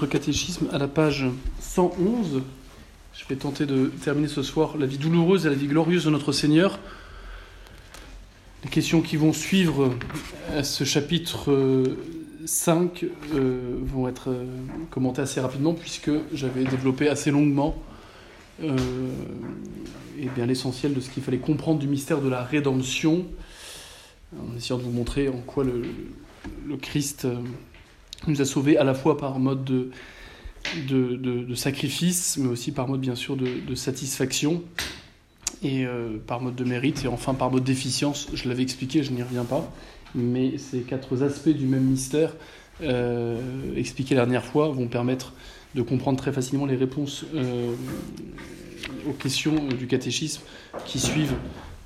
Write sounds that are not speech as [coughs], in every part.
Notre catéchisme à la page 111. Je vais tenter de terminer ce soir la vie douloureuse et la vie glorieuse de notre Seigneur. Les questions qui vont suivre à ce chapitre 5 euh, vont être euh, commentées assez rapidement puisque j'avais développé assez longuement euh, l'essentiel de ce qu'il fallait comprendre du mystère de la rédemption en essayant de vous montrer en quoi le Christ nous a sauvés à la fois par mode de, de, de, sacrifice, mais aussi par mode bien sûr de, satisfaction, et euh, par mode de mérite, et enfin par mode d'efficience. Je l'avais expliqué, je n'y reviens pas, mais ces quatre aspects du même mystère euh, expliqués la dernière fois vont permettre de comprendre très facilement les réponses euh, aux questions du catéchisme qui suivent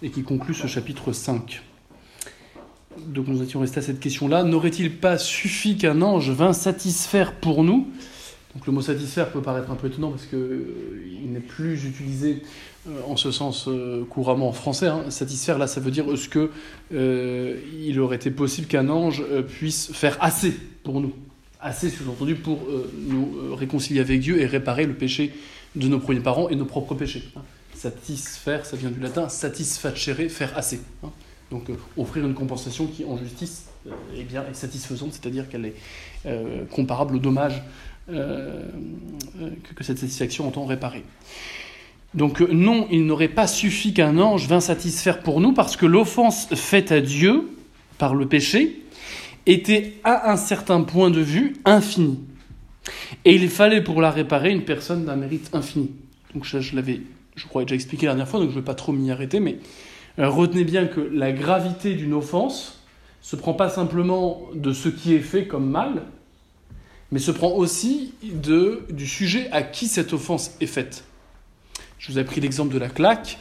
et qui concluent ce chapitre 5 donc nous étions restés à cette question-là. N'aurait-il pas suffi qu'un ange vînt satisfaire pour nous? Donc le mot satisfaire peut paraître un peu étonnant parce qu'il euh, n'est plus utilisé euh, en ce sens euh, couramment en français. Hein. Satisfaire, là, ça veut dire est-ce que il aurait été possible qu'un ange puisse faire assez pour nous Assez, sous-entendu, pour nous réconcilier avec Dieu et réparer le péché de nos premiers parents et nos propres péchés. Hein. Satisfaire, ça vient du latin satisfacere, faire assez. Hein. Donc euh, offrir une compensation qui, en justice, euh, est, bien, satisfaisante, c'est-à-dire qu'elle est euh, comparable au dommage que, cette satisfaction entend réparer. Donc non, il n'aurait pas suffi qu'un ange vînt satisfaire pour nous, parce que l'offense faite à Dieu par le péché était à un certain point de vue infinie. Et il fallait pour la réparer une personne d'un mérite infini. Donc je, je l'avais, je crois, déjà expliqué la dernière fois, donc je ne vais pas trop m'y arrêter, mais euh, retenez bien que la gravité d'une offense se prend pas simplement de ce qui est fait comme mal, mais se prend aussi de, du sujet à qui cette offense est faite. Je vous ai pris l'exemple de la claque.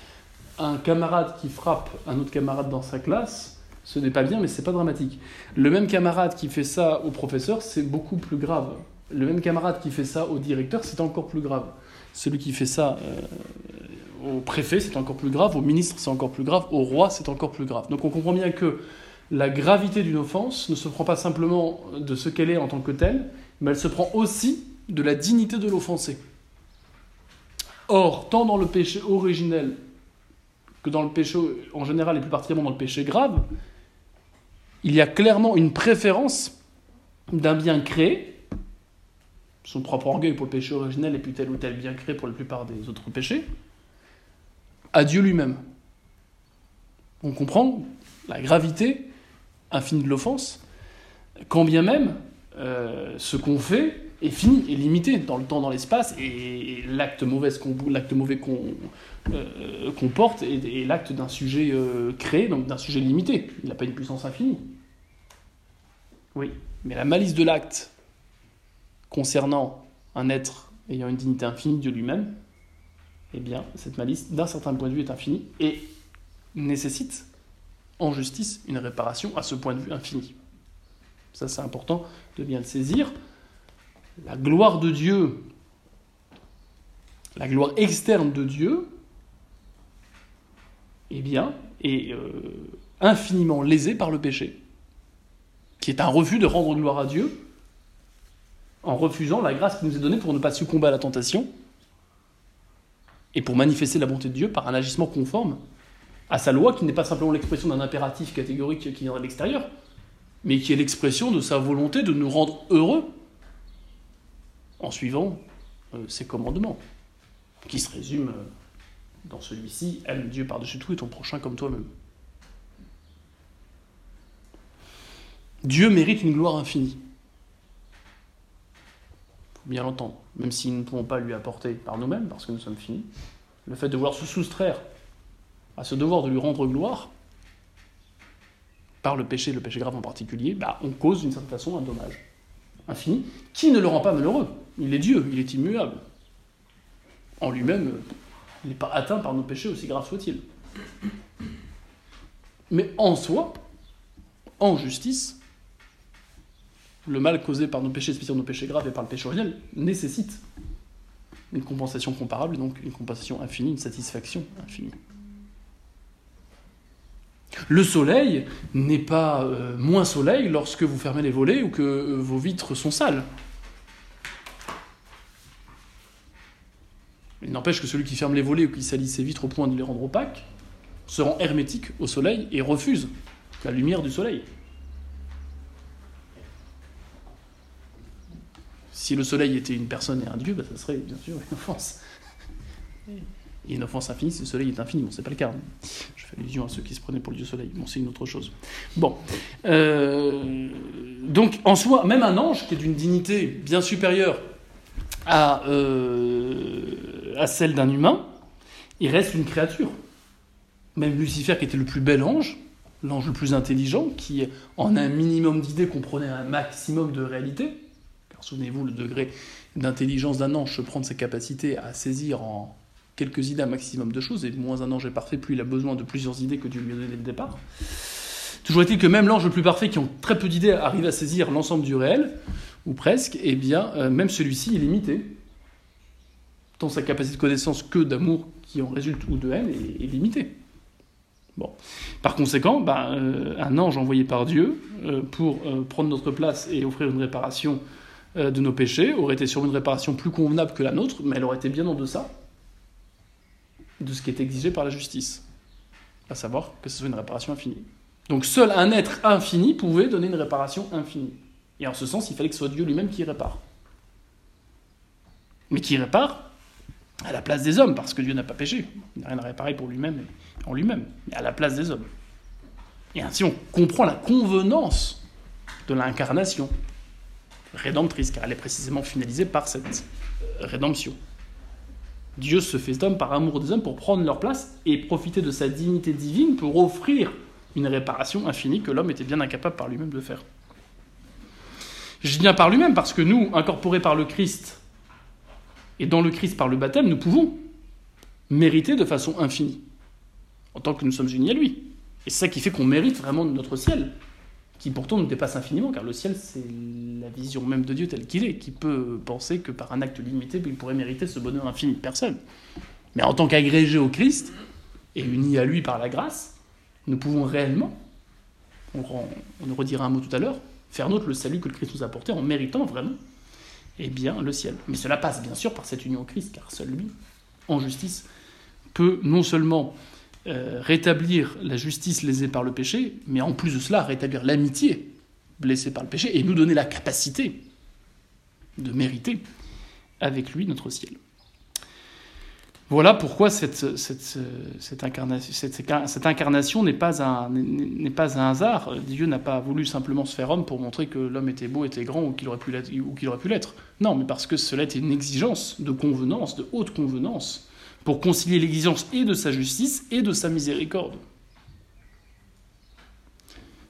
Un camarade qui frappe un autre camarade dans sa classe, ce n'est pas bien, mais c'est pas dramatique. Le même camarade qui fait ça au professeur, c'est beaucoup plus grave. Le même camarade qui fait ça au directeur, c'est encore plus grave. Celui qui fait ça euh, au préfet, c'est encore plus grave, au ministre, c'est encore plus grave, au roi, c'est encore plus grave. Donc on comprend bien que la gravité d'une offense ne se prend pas simplement de ce qu'elle est en tant que telle, mais elle se prend aussi de la dignité de l'offensé. Or, tant dans le péché originel que dans le péché en général et plus particulièrement dans le péché grave, il y a clairement une préférence d'un bien créé, son propre orgueil pour le péché originel et puis tel ou tel bien créé pour la plupart des autres péchés, à Dieu lui-même. On comprend la gravité infinie de l'offense, quand bien même euh, ce qu'on fait est fini, est limité dans le temps, dans l'espace, et, l'acte mauvais qu'on euh, porte est, l'acte d'un sujet euh, créé, donc d'un sujet limité. Il n'a pas une puissance infinie. Oui, mais la malice de l'acte concernant un être ayant une dignité infinie de lui-même, eh bien, cette malice, d'un certain point de vue, est infinie et nécessite, en justice, une réparation à ce point de vue infini. Ça, c'est important de bien le saisir. La gloire de Dieu, la gloire externe de Dieu, eh bien, est euh, infiniment lésée par le péché, qui est un refus de rendre gloire à Dieu en refusant la grâce qui nous est donnée pour ne pas succomber à la tentation et pour manifester la bonté de Dieu par un agissement conforme à sa loi, qui n'est pas simplement l'expression d'un impératif catégorique qui vient de l'extérieur, mais qui est l'expression de sa volonté de nous rendre heureux en suivant euh, ses commandements, qui se résument euh, dans celui-ci, aime Dieu par-dessus tout et ton prochain comme toi-même. Dieu mérite une gloire infinie. Bien l'entendre même si nous ne pouvons pas lui apporter par nous-mêmes, parce que nous sommes finis, le fait de vouloir se soustraire à ce devoir de lui rendre gloire, par le péché, le péché grave en particulier, bah, on cause d'une certaine façon un dommage infini, qui ne le rend pas malheureux. Il est Dieu, il est immuable. En lui-même, il n'est pas atteint par nos péchés, aussi graves soient-ils. Mais en soi, en justice, le mal causé par nos péchés, spécialement nos péchés graves et par le péché originel, nécessite une compensation comparable, donc une compensation infinie, une satisfaction infinie. Le soleil n'est pas euh, moins soleil lorsque vous fermez les volets ou que euh, vos vitres sont sales. Il n'empêche que celui qui ferme les volets ou qui salit ses vitres au point de les rendre opaques se rend hermétique au soleil et refuse la lumière du soleil. Si le soleil était une personne et un dieu, bah, ça serait bien sûr une offense. Et une offense infinie si le soleil est infini. Bon, c'est pas le cas. Hein. Je fais allusion à ceux qui se prenaient pour le dieu soleil. Bon, c'est une autre chose. Bon. Euh, donc, en soi, même un ange qui est d'une dignité bien supérieure à, euh, à celle d'un humain, il reste une créature. Même Lucifer, qui était le plus bel ange, l'ange le plus intelligent, qui en un minimum d'idées comprenait un maximum de réalité, souvenez-vous, le degré d'intelligence d'un ange se prend de ses capacités à saisir en quelques idées un maximum de choses, et moins un ange est parfait, plus il a besoin de plusieurs idées que Dieu lui a donné dès le départ. Toujours est-il que même l'ange le plus parfait, qui ont très peu d'idées, arrive à saisir l'ensemble du réel, ou presque, et eh bien, euh, même celui-ci est limité. Tant sa capacité de connaissance que d'amour qui en résulte ou de haine est, limitée. Bon. Par conséquent, ben, euh, un ange envoyé par Dieu euh, pour prendre notre place et offrir une réparation de nos péchés aurait été sûrement une réparation plus convenable que la nôtre, mais elle aurait été bien en deçà de ce qui est exigé par la justice. À savoir que ce soit une réparation infinie. Donc seul un être infini pouvait donner une réparation infinie. Et en ce sens, il fallait que ce soit Dieu lui-même qui répare. Mais qui répare à la place des hommes, parce que Dieu n'a pas péché. Il n'a rien à réparer pour lui-même en lui-même, mais à la place des hommes. Et ainsi, on comprend la convenance de l'incarnation rédemptrice, car elle est précisément finalisée par cette euh, rédemption. Dieu se fait homme par amour des hommes pour prendre leur place et profiter de sa dignité divine pour offrir une réparation infinie que l'homme était bien incapable par lui-même de faire. Je dis bien par lui-même parce que nous, incorporés par le Christ et dans le Christ par le baptême, nous pouvons mériter de façon infinie, en tant que nous sommes unis à lui. Et c'est ça qui fait qu'on mérite vraiment notre ciel, qui pourtant nous dépasse infiniment, car le ciel, c'est vision même de Dieu tel qu'il est, qui peut penser que par un acte limité, il pourrait mériter ce bonheur infini. Personne. Mais en tant qu'agrégé au Christ, et unis à lui par la grâce, nous pouvons réellement, on, nous redira un mot tout à l'heure, faire nôtre le salut que le Christ nous a apporté en méritant vraiment eh bien, le ciel. Mais cela passe bien sûr par cette union au Christ, car seul lui, en justice, peut non seulement euh, rétablir la justice lésée par le péché, mais en plus de cela rétablir l'amitié blessée par le péché et nous donner la capacité de mériter avec lui notre ciel. Voilà pourquoi cette, cette, cette incarnation n'est pas, un, pas un hasard. Dieu n'a pas voulu simplement se faire homme pour montrer que l'homme était beau, était grand ou qu'il aurait pu l'être. Non, mais parce que cela était une exigence de convenance, de haute convenance, pour concilier l'exigence et de sa justice et de sa miséricorde.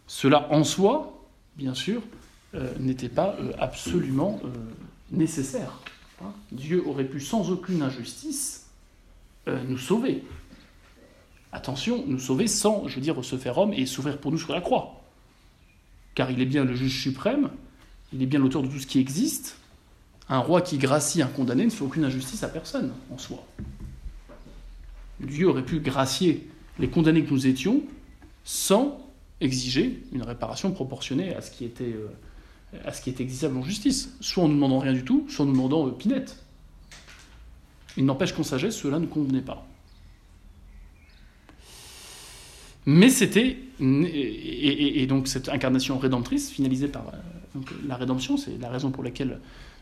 Cela en soi, bien sûr, euh, n'était pas euh, absolument euh, nécessaire. Hein. Dieu aurait pu sans aucune injustice nous sauver. Attention, nous sauver sans, je veux dire, se faire homme et s'ouvrir pour nous sur la croix. Car il est bien le juge suprême, il est bien l'auteur de tout ce qui existe. Un roi qui gracie un condamné ne fait aucune injustice à personne en soi. Dieu aurait pu gracier les condamnés que nous étions sans exiger une réparation proportionnée à ce qui était, euh, à ce qui était exigeable en justice. Soit en nous demandant rien du tout, soit en demandant euh, pinette. Il n'empêche qu'en sagesse, cela ne convenait pas. Mais c'était, et, donc cette incarnation rédemptrice, finalisée par euh, la rédemption, c'est la raison pour laquelle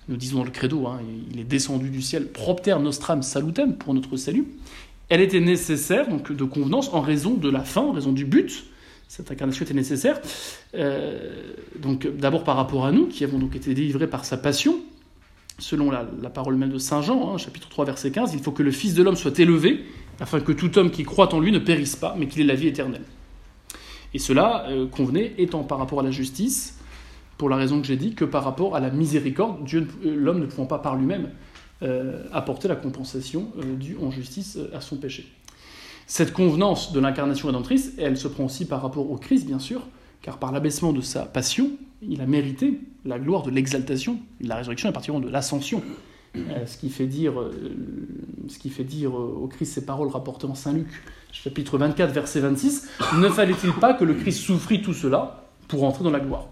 nous disons le credo, hein, il est descendu du ciel, propter nostram salutem, pour notre salut, elle était nécessaire, donc de convenance, en raison de la fin, en raison du but. Cette incarnation était nécessaire, euh, donc d'abord par rapport à nous, qui avons donc été délivrés par sa passion, selon la, parole même de Saint Jean, hein, chapitre 3, verset 15, il faut que le Fils de l'homme soit élevé, afin que tout homme qui croit en lui ne périsse pas, mais qu'il ait la vie éternelle. Et cela euh, convenait étant par rapport à la justice, pour la raison que j'ai dit, que par rapport à la miséricorde, Dieu, euh, l'homme ne pouvant pas par lui-même apporter la compensation due en justice à son péché. Cette convenance de l'incarnation rédemptrice, elle se prend aussi par rapport au Christ, bien sûr, car par l'abaissement de sa passion, il a mérité la gloire de l'exaltation, de la résurrection et particulièrement de l'ascension. Euh, ce, qui fait dire, euh, ce qui fait dire euh, au Christ ces paroles rapportées en Saint Luc, chapitre 24, verset 26, ne fallait-il pas que le Christ souffrit tout cela pour entrer dans la gloire?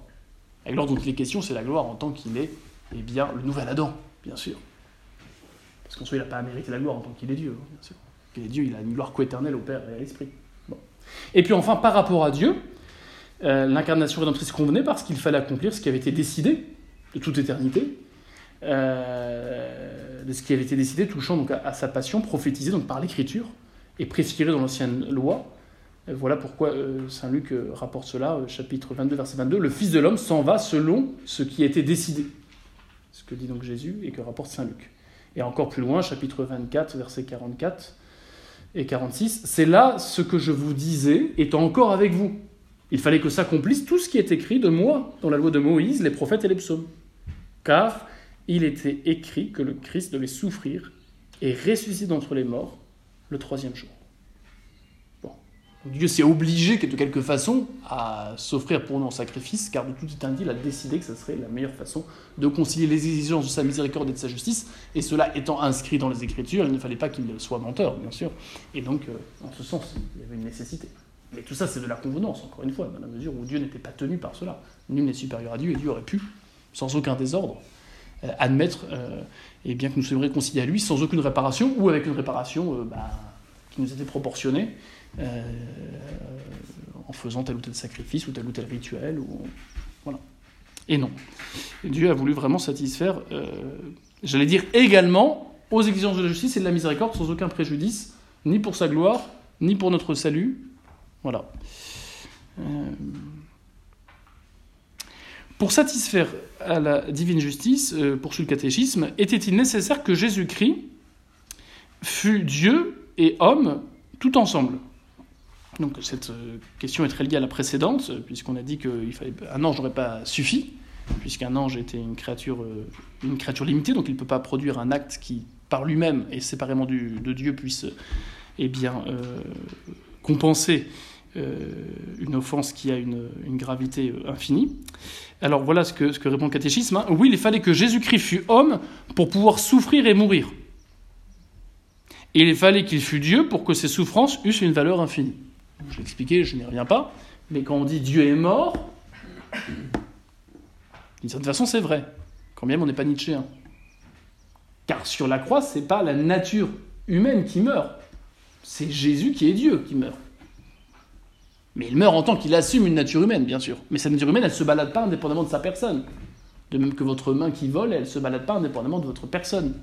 La gloire dont il est question, c'est la gloire en tant qu'il est eh bien, le nouvel Adam, bien sûr. Parce qu'en soi, il n'a pas mérité la gloire en tant qu'il est Dieu, hein, bien sûr. Dieu, il a une gloire coéternelle au Père et à l'Esprit. Et puis enfin, par rapport à Dieu, euh, l'incarnation rédemptrice convenait parce qu'il fallait accomplir ce qui avait été décidé de toute éternité, euh, de ce qui avait été décidé touchant à, sa passion, prophétisée donc par l'Écriture et préfiguré dans l'ancienne loi. Euh, voilà pourquoi Saint Luc rapporte cela, chapitre 22, verset 22. Le Fils de l'homme s'en va selon ce qui a été décidé. Ce que dit donc Jésus et que rapporte Saint Luc. Et encore plus loin, chapitre 24, verset 44 et 46. C'est là ce que je vous disais étant encore avec vous. Il fallait que s'accomplisse tout ce qui est écrit de moi dans la loi de Moïse, les prophètes et les psaumes. Car il était écrit que le Christ devait souffrir et ressusciter d'entre les morts le troisième jour. Dieu s'est obligé de quelque façon à s'offrir pour nous en sacrifice, car de tout éternité, il a décidé que ce serait la meilleure façon de concilier les exigences de sa miséricorde et de sa justice, et cela étant inscrit dans les Écritures, il ne fallait pas qu'il soit menteur, bien sûr. Et donc, euh, en ce sens, il y avait une nécessité. Mais tout ça, c'est de la convenance, encore une fois, dans la mesure où Dieu n'était pas tenu par cela. Nul n'est supérieur à Dieu, et Dieu aurait pu, sans aucun désordre, euh, admettre euh, et bien que nous soyons réconciliés à lui sans aucune réparation, ou avec une réparation bah, qui nous était proportionnée, en faisant tel ou tel sacrifice, ou tel ou tel rituel. Et non. Dieu a voulu vraiment satisfaire, j'allais dire également, aux exigences de la justice et de la miséricorde, sans aucun préjudice, ni pour sa gloire, ni pour notre salut, voilà. Euh, pour satisfaire à la divine justice, euh, poursuit le catéchisme, était-il nécessaire que Jésus-Christ fût Dieu et homme tout ensemble? Donc cette euh, question est très liée à la précédente, puisqu'on a dit qu'un ange n'aurait pas suffi, puisqu'un ange était une créature, une créature limitée, donc il ne peut pas produire un acte qui, par lui-même et séparément de Dieu, puisse eh bien, compenser euh, une offense qui a une, gravité euh, infinie. Alors voilà ce que, ce que répond le catéchisme. Hein. Oui, il fallait que Jésus-Christ fût homme pour pouvoir souffrir et mourir. Et il fallait qu'il fût Dieu pour que ses souffrances eussent une valeur infinie. Je l'ai expliqué, je n'y reviens pas. Mais quand on dit Dieu est mort, [clears throat] d'une certaine façon, c'est vrai. Quand même, on n'est pas Nietzschéen. Car sur la croix, c'est pas la nature humaine qui meurt. C'est Jésus qui est Dieu qui meurt. Mais il meurt en tant qu'il assume une nature humaine, bien sûr. Mais cette nature humaine, elle ne se balade pas indépendamment de sa personne. De même que votre main qui vole, elle ne se balade pas indépendamment de votre personne.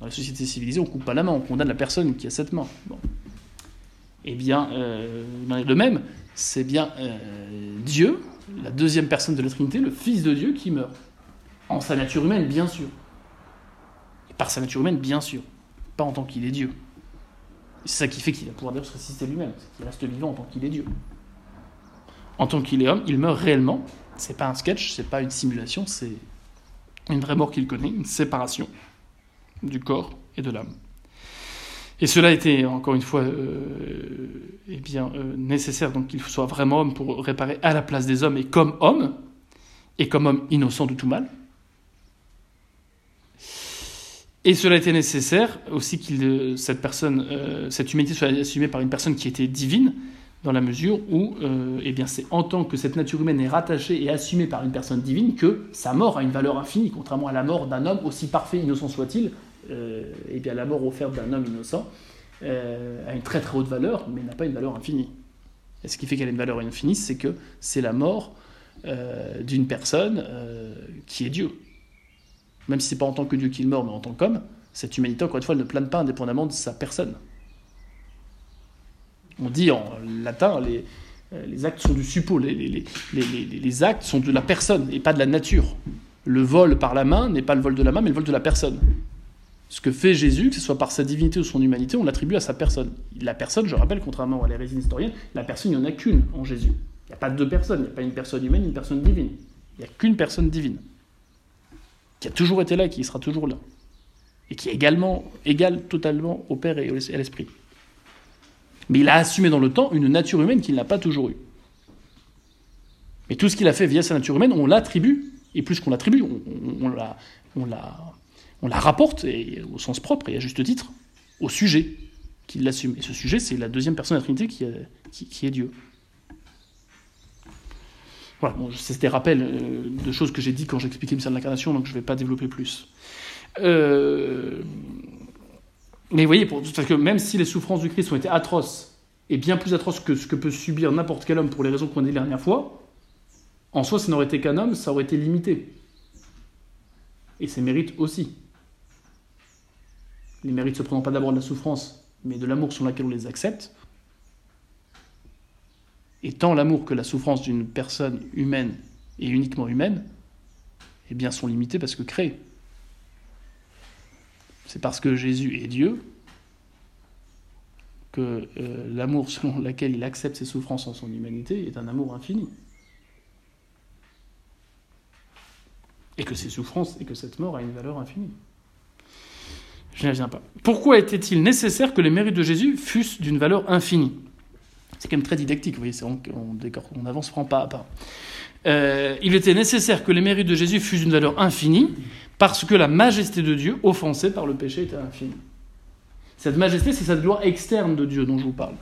Dans les sociétés civilisées, on ne coupe pas la main, on condamne la personne qui a cette main. Bon. Eh bien, euh, de même, c'est bien euh, Dieu, la deuxième personne de la Trinité, le Fils de Dieu, qui meurt. En sa nature humaine, bien sûr. Et par sa nature humaine, bien sûr. Pas en tant qu'il est Dieu. C'est ça qui fait qu'il va pouvoir d'ailleurs se résister lui-même, qu'il reste vivant en tant qu'il est Dieu. En tant qu'il est homme, il meurt réellement. C'est pas un sketch, c'est pas une simulation, c'est une vraie mort qu'il connaît, une séparation du corps et de l'âme. Et cela était, encore une fois, euh, eh euh, nécessaire donc qu'il soit vraiment homme pour réparer à la place des hommes et comme homme, et comme homme innocent de tout mal. Et cela était nécessaire aussi que euh, cette personne, cette humanité soit assumée par une personne qui était divine, dans la mesure où, eh bien, c'est en tant que cette nature humaine est rattachée et assumée par une personne divine que sa mort a une valeur infinie, contrairement à la mort d'un homme aussi parfait, innocent soit-il. Eh bien, la mort offerte d'un homme innocent a une très très haute valeur, mais n'a pas une valeur infinie. Et ce qui fait qu'elle a une valeur infinie, c'est que c'est la mort d'une personne qui est Dieu même si c'est pas en tant que Dieu qu'il meurt, mais en tant qu'homme, cette humanité, encore une fois, elle ne plane pas indépendamment de sa personne. On dit en latin, les, actes sont du suppôt, les, actes sont de la personne et pas de la nature. Le vol par la main n'est pas le vol de la main, mais le vol de la personne. Ce que fait Jésus, que ce soit par sa divinité ou son humanité, on l'attribue à sa personne. La personne, je rappelle, contrairement à l'hérésie historienne, la personne, il n'y en a qu'une en Jésus. Il n'y a pas deux personnes, il n'y a pas une personne humaine, une personne divine. Il n'y a qu'une personne divine qui a toujours été là et qui sera toujours là, et qui est également égal totalement au Père et à l'Esprit. Mais il a assumé dans le temps une nature humaine qu'il n'a pas toujours eue. Mais tout ce qu'il a fait via sa nature humaine, on l'attribue, et plus qu'on l'attribue, on, on, la, on, la, on la rapporte, au sens propre et à juste titre, au sujet qu'il l'assume. Et ce sujet, c'est la deuxième personne de la Trinité qui, qui, qui est Dieu. Voilà, bon, c'est des rappels euh, de choses que j'ai dit quand j'expliquais le mystère de l'incarnation, donc je ne vais pas développer plus. Euh, mais vous voyez, parce que même si les souffrances du Christ ont été atroces, et bien plus atroces que ce que peut subir n'importe quel homme pour les raisons qu'on a dit la dernière fois, en soi, ça n'aurait été qu'un homme, ça aurait été limité. Et ses mérites aussi. Les mérites se prenant pas d'abord de la souffrance, mais de l'amour sur lequel on les accepte. Et tant l'amour que la souffrance d'une personne humaine et uniquement humaine, eh bien, sont limités parce que créés. C'est parce que Jésus est Dieu que euh, l'amour selon lequel il accepte ses souffrances en son humanité est un amour infini. Et que ces souffrances et que cette mort a une valeur infinie. Je n'y reviens pas. Pourquoi était-il nécessaire que les mérites de Jésus fussent d'une valeur infinie? C'est quand même très didactique, vous voyez, on, on, avance pas à pas. Euh, il était nécessaire que les mérites de Jésus fussent d'une valeur infinie, parce que la majesté de Dieu, offensée par le péché, était infinie. Cette majesté, c'est cette gloire externe de Dieu dont je vous parle.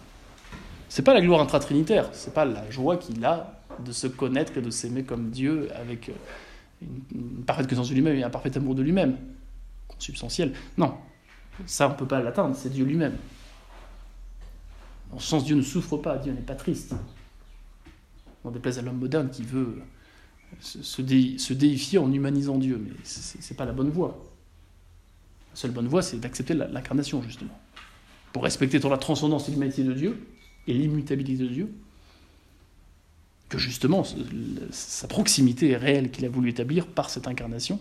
C'est pas la gloire intratrinitaire, c'est pas la joie qu'il a de se connaître et de s'aimer comme Dieu avec euh, une, parfaite connaissance de lui-même et un parfait amour de lui-même, consubstantiel. Non, ça on peut pas l'atteindre, c'est Dieu lui-même. En ce sens, Dieu ne souffre pas, Dieu n'est pas triste. On déplaise à l'homme moderne qui veut se, déifier en humanisant Dieu, mais ce n'est pas la bonne voie. La seule bonne voie, c'est d'accepter l'incarnation, justement. Pour respecter tant la transcendance et l'humanité de Dieu, et l'immutabilité de Dieu, que justement, sa proximité est réelle qu'il a voulu établir par cette incarnation,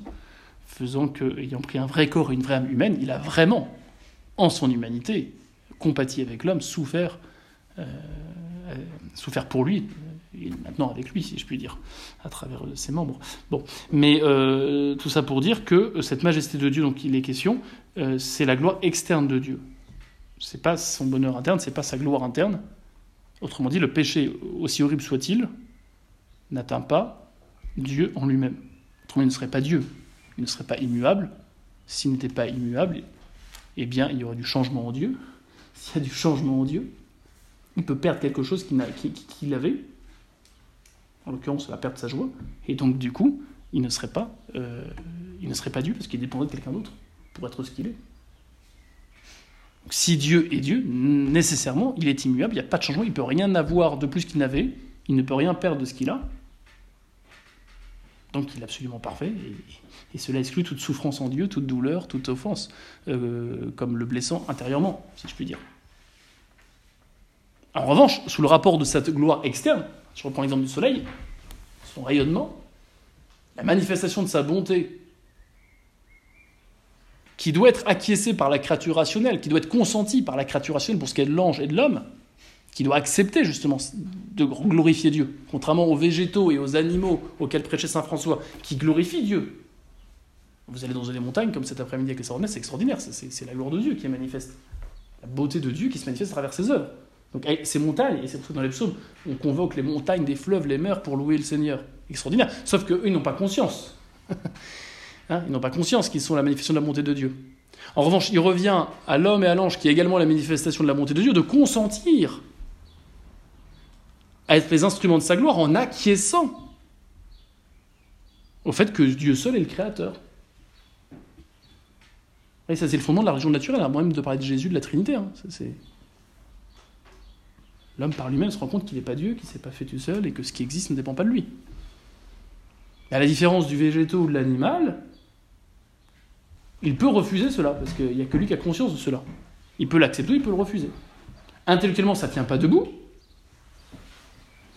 faisant que, ayant pris un vrai corps et une vraie âme humaine, il a vraiment, en son humanité, compati avec l'homme, souffert, euh, euh, souffert pour lui, et maintenant avec lui, si je puis dire, à travers ses membres. Bon, mais euh, tout ça pour dire que cette majesté de Dieu dont il est question, c'est la gloire externe de Dieu. C'est pas son bonheur interne, c'est pas sa gloire interne. Autrement dit, le péché, aussi horrible soit-il, n'atteint pas Dieu en lui-même. Autrement, il ne serait pas Dieu, il ne serait pas immuable. S'il n'était pas immuable, eh bien, il y aurait du changement en Dieu. [laughs] S'il y a du changement en Dieu, il peut perdre quelque chose qu'il avait, en l'occurrence la perte de sa joie, et donc du coup, il ne serait pas, euh, il ne serait pas Dieu parce qu'il dépendrait de quelqu'un d'autre pour être ce qu'il est. si Dieu est Dieu, nécessairement, il est immuable, il n'y a pas de changement, il ne peut rien avoir de plus qu'il n'avait, il ne peut rien perdre de ce qu'il a. Donc il est absolument parfait, et, cela exclut toute souffrance en Dieu, toute douleur, toute offense, euh, comme le blessant intérieurement, si je puis dire. En revanche, sous le rapport de cette gloire externe, je reprends l'exemple du soleil, son rayonnement, la manifestation de sa bonté, qui doit être acquiescée par la créature rationnelle, qui doit être consentie par la créature rationnelle pour ce qui est de l'ange et de l'homme, qui doit accepter justement de glorifier Dieu, contrairement aux végétaux et aux animaux auxquels prêchait Saint François, qui glorifient Dieu. Vous allez dans une montagnes comme cet après-midi avec les sornettes, c'est extraordinaire, c'est la gloire de Dieu qui est manifeste, la beauté de Dieu qui se manifeste à travers ses œuvres. Donc ces montagnes, et c'est pour ça que dans les psaumes, on convoque les montagnes des fleuves, les mers pour louer le Seigneur. Extraordinaire. Sauf qu'eux, ils n'ont pas conscience. [laughs] hein ils n'ont pas conscience qu'ils sont la manifestation de la bonté de Dieu. En revanche, il revient à l'homme et à l'ange, qui est également la manifestation de la bonté de Dieu, de consentir à être les instruments de sa gloire en acquiesçant au fait que Dieu seul est le Créateur. Et ça, c'est le fondement de la religion naturelle. Moi-même, de parler de Jésus, de la Trinité. Hein. L'homme par lui-même se rend compte qu'il n'est pas Dieu, qu'il ne s'est pas fait tout seul et que ce qui existe ne dépend pas de lui. Mais à la différence du végétaux ou de l'animal, il peut refuser cela, parce qu'il n'y a que lui qui a conscience de cela. Il peut l'accepter, il peut le refuser. Intellectuellement, ça ne tient pas debout,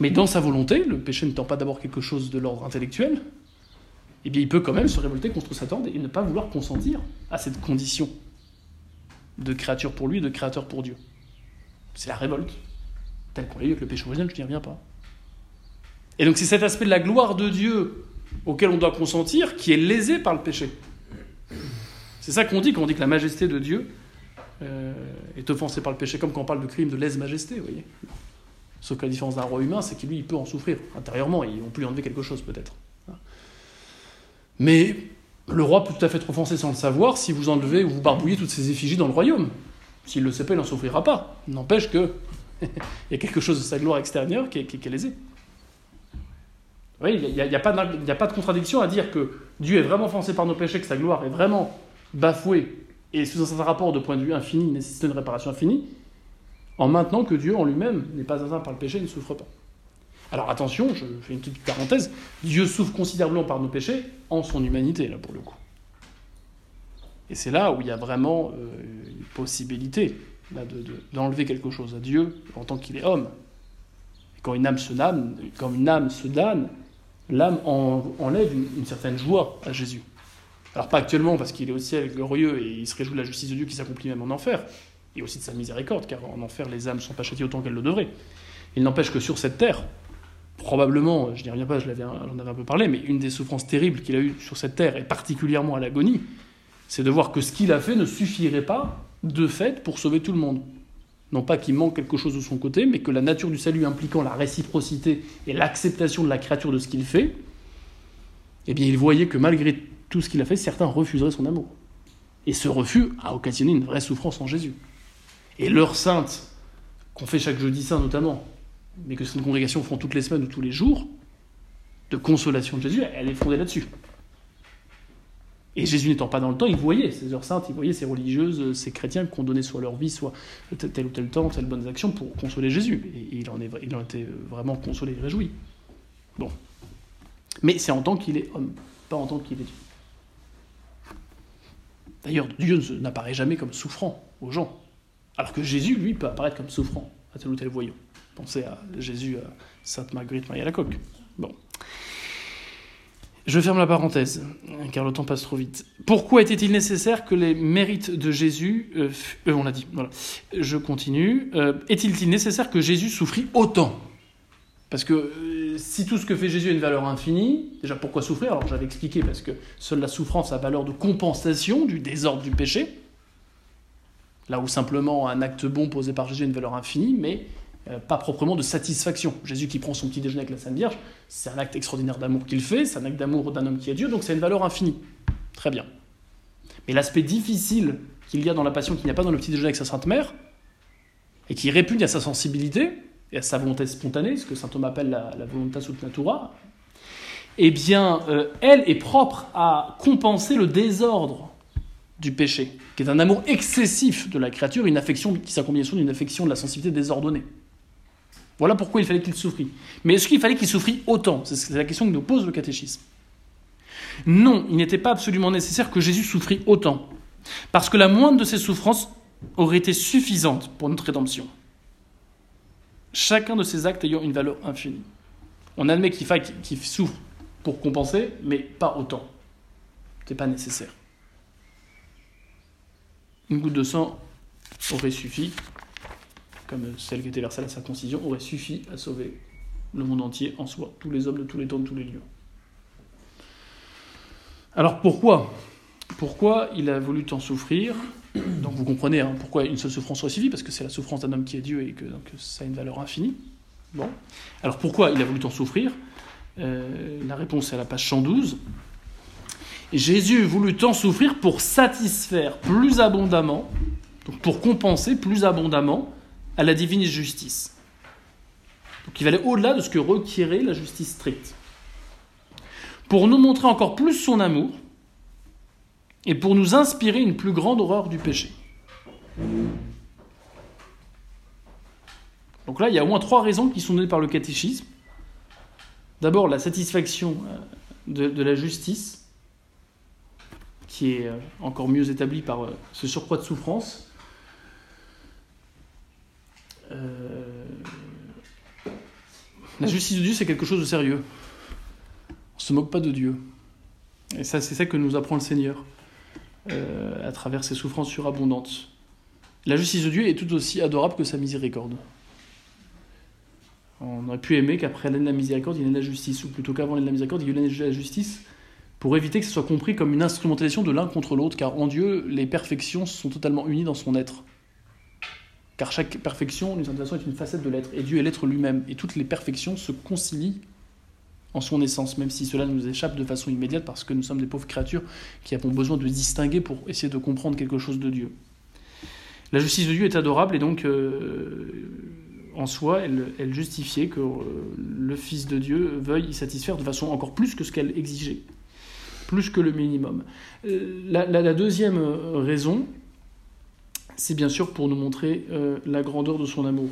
mais dans sa volonté, le péché n'étant pas d'abord quelque chose de l'ordre intellectuel, eh bien il peut quand même se révolter contre Satan et ne pas vouloir consentir à cette condition de créature pour lui de créateur pour Dieu. C'est la révolte tel qu'on l'a avec le péché originel, je n'y reviens pas. Et donc c'est cet aspect de la gloire de Dieu auquel on doit consentir qui est lésé par le péché. C'est ça qu'on dit quand on dit que la majesté de Dieu euh, est offensée par le péché, comme quand on parle de crime de lèse-majesté, vous voyez. Sauf que la différence d'un roi humain, c'est qu'il peut en souffrir intérieurement, et on peut lui enlever quelque chose peut-être. Mais le roi peut tout à fait être offensé sans le savoir si vous enlevez ou vous barbouillez toutes ses effigies dans le royaume. S'il le sait pas, il n'en souffrira pas. N'empêche que [laughs] il y a quelque chose de sa gloire extérieure qui est, qui. Oui, il n'y a, a, pas de contradiction à dire que Dieu est vraiment offensé par nos péchés, que sa gloire est vraiment bafoué, et sous un certain rapport de point de vue infini, nécessite une réparation infinie, en maintenant que Dieu en lui-même n'est pas atteint par le péché et ne souffre pas. Alors attention, je fais une petite parenthèse, Dieu souffre considérablement par nos péchés en son humanité, là pour le coup. Et c'est là où il y a vraiment euh, une possibilité d'enlever quelque chose à Dieu en tant qu'il est homme. Quand une âme se damne, quand une âme se damne, l'âme enlève une, certaine joie à Jésus. Alors pas actuellement parce qu'il est au ciel glorieux et il se réjouit de la justice de Dieu qui s'accomplit même en enfer, et aussi de sa miséricorde, car en enfer les âmes ne sont pas châtiées autant qu'elles le devraient. Il n'empêche que sur cette terre, probablement, je n'y reviens pas, j'en avais un peu parlé, mais une des souffrances terribles qu'il a eues sur cette terre, et particulièrement à l'agonie, c'est de voir que ce qu'il a fait ne suffirait pas, de fait, pour sauver tout le monde. Non pas qu'il manque quelque chose de son côté, mais que la nature du salut impliquant la réciprocité et l'acceptation de la créature de ce qu'il fait, eh bien il voyait que malgré tout ce qu'il a fait, certains refuseraient son amour. Et ce refus a occasionné une vraie souffrance en Jésus. Et l'heure sainte, qu'on fait chaque jeudi saint notamment, mais que certaines congrégations font toutes les semaines ou tous les jours, de consolation de Jésus, elle est fondée là-dessus. Et Jésus n'étant pas dans le temps, il voyait ces heures saintes, il voyait ces religieuses, ces chrétiens qui ont donné soit leur vie, soit tel ou tel temps, telle bonne action pour consoler Jésus. Et il en, est, il en était vraiment consolé et réjoui. Bon. Mais c'est en tant qu'il est homme, pas en tant qu'il est Dieu. D'ailleurs, Dieu n'apparaît jamais comme souffrant aux gens. Alors que Jésus, lui, peut apparaître comme souffrant à tel ou tel voyant. Pensez à Jésus, à Sainte Marguerite Marie à la coque. Bon. Je ferme la parenthèse, car le temps passe trop vite. Pourquoi était-il nécessaire que les mérites de Jésus... Euh, euh on l'a dit, voilà. Je continue. Euh, est-il nécessaire que Jésus souffrit autant? Parce que euh, si tout ce que fait Jésus a une valeur infinie, déjà pourquoi souffrir? Alors j'avais expliqué, parce que seule la souffrance a valeur de compensation du désordre du péché. Là où simplement un acte bon posé par Jésus a une valeur infinie, mais euh, pas proprement de satisfaction. Jésus qui prend son petit déjeuner avec la Sainte Vierge, c'est un acte extraordinaire d'amour qu'il fait, c'est un acte d'amour d'un homme qui est Dieu, donc c'est une valeur infinie. Très bien. Mais l'aspect difficile qu'il y a dans la passion qu'il n'y a pas dans le petit déjeuner avec sa Sainte Mère, et qui répugne à sa sensibilité et à sa volonté spontanée, ce que saint Thomas appelle la, la natura, eh bien, euh, elle est propre à compenser le désordre du péché, qui est un amour excessif de la créature, une affection qui s'accompagne d'une affection de la sensibilité désordonnée. Voilà pourquoi il fallait qu'il souffrit. Mais est-ce qu'il fallait qu'il souffrit autant? C'est la question que nous pose le catéchisme. Non, il n'était pas absolument nécessaire que Jésus souffrit autant, parce que la moindre de ses souffrances aurait été suffisante pour notre rédemption. Chacun de ses actes ayant une valeur infinie. On admet qu'il faille qu'il souffre pour compenser, mais pas autant. Ce n'est pas nécessaire. Une goutte de sang aurait suffi, comme celle qui était versée à la circoncision, aurait suffi à sauver le monde entier en soi, tous les hommes de tous les temps, de tous les lieux. Alors pourquoi? Pourquoi il a voulu tant souffrir? Donc vous comprenez hein, pourquoi une seule souffrance aurait suffi, parce que c'est la souffrance d'un homme qui est Dieu et que donc, ça a une valeur infinie. Bon. Alors pourquoi il a voulu tant souffrir? Euh, La réponse est à la page 112. Jésus voulut tant souffrir pour satisfaire plus abondamment, pour compenser plus abondamment à la divine justice. Donc il va aller au-delà de ce que requérait la justice stricte. Pour nous montrer encore plus son amour et pour nous inspirer une plus grande horreur du péché. Donc là, il y a au moins trois raisons qui sont données par le catéchisme. D'abord, la satisfaction euh, de la justice qui est euh, encore mieux établi par euh, ce surcroît de souffrance. Euh, la justice de Dieu, c'est quelque chose de sérieux. On ne se moque pas de Dieu. Et ça, c'est ça que nous apprend le Seigneur à travers ses souffrances surabondantes. La justice de Dieu est tout aussi adorable que sa miséricorde. On aurait pu aimer qu'après l'année de la miséricorde, il y ait la justice, ou plutôt qu'avant l'année de la miséricorde, il y ait la justice, pour éviter que ce soit compris comme une instrumentalisation de l'un contre l'autre, car en Dieu, les perfections sont totalement unies dans son être. Car chaque perfection, d'une certaine façon, est une facette de l'être, et Dieu est l'être lui-même, et toutes les perfections se concilient en son essence, même si cela nous échappe de façon immédiate, parce que nous sommes des pauvres créatures qui avons besoin de distinguer pour essayer de comprendre quelque chose de Dieu. La justice de Dieu est adorable, et donc, euh, en soi, elle, justifiait que euh, le Fils de Dieu veuille y satisfaire de façon encore plus que ce qu'elle exigeait. Plus que le minimum. Euh, la, deuxième raison, c'est bien sûr pour nous montrer la grandeur de son amour.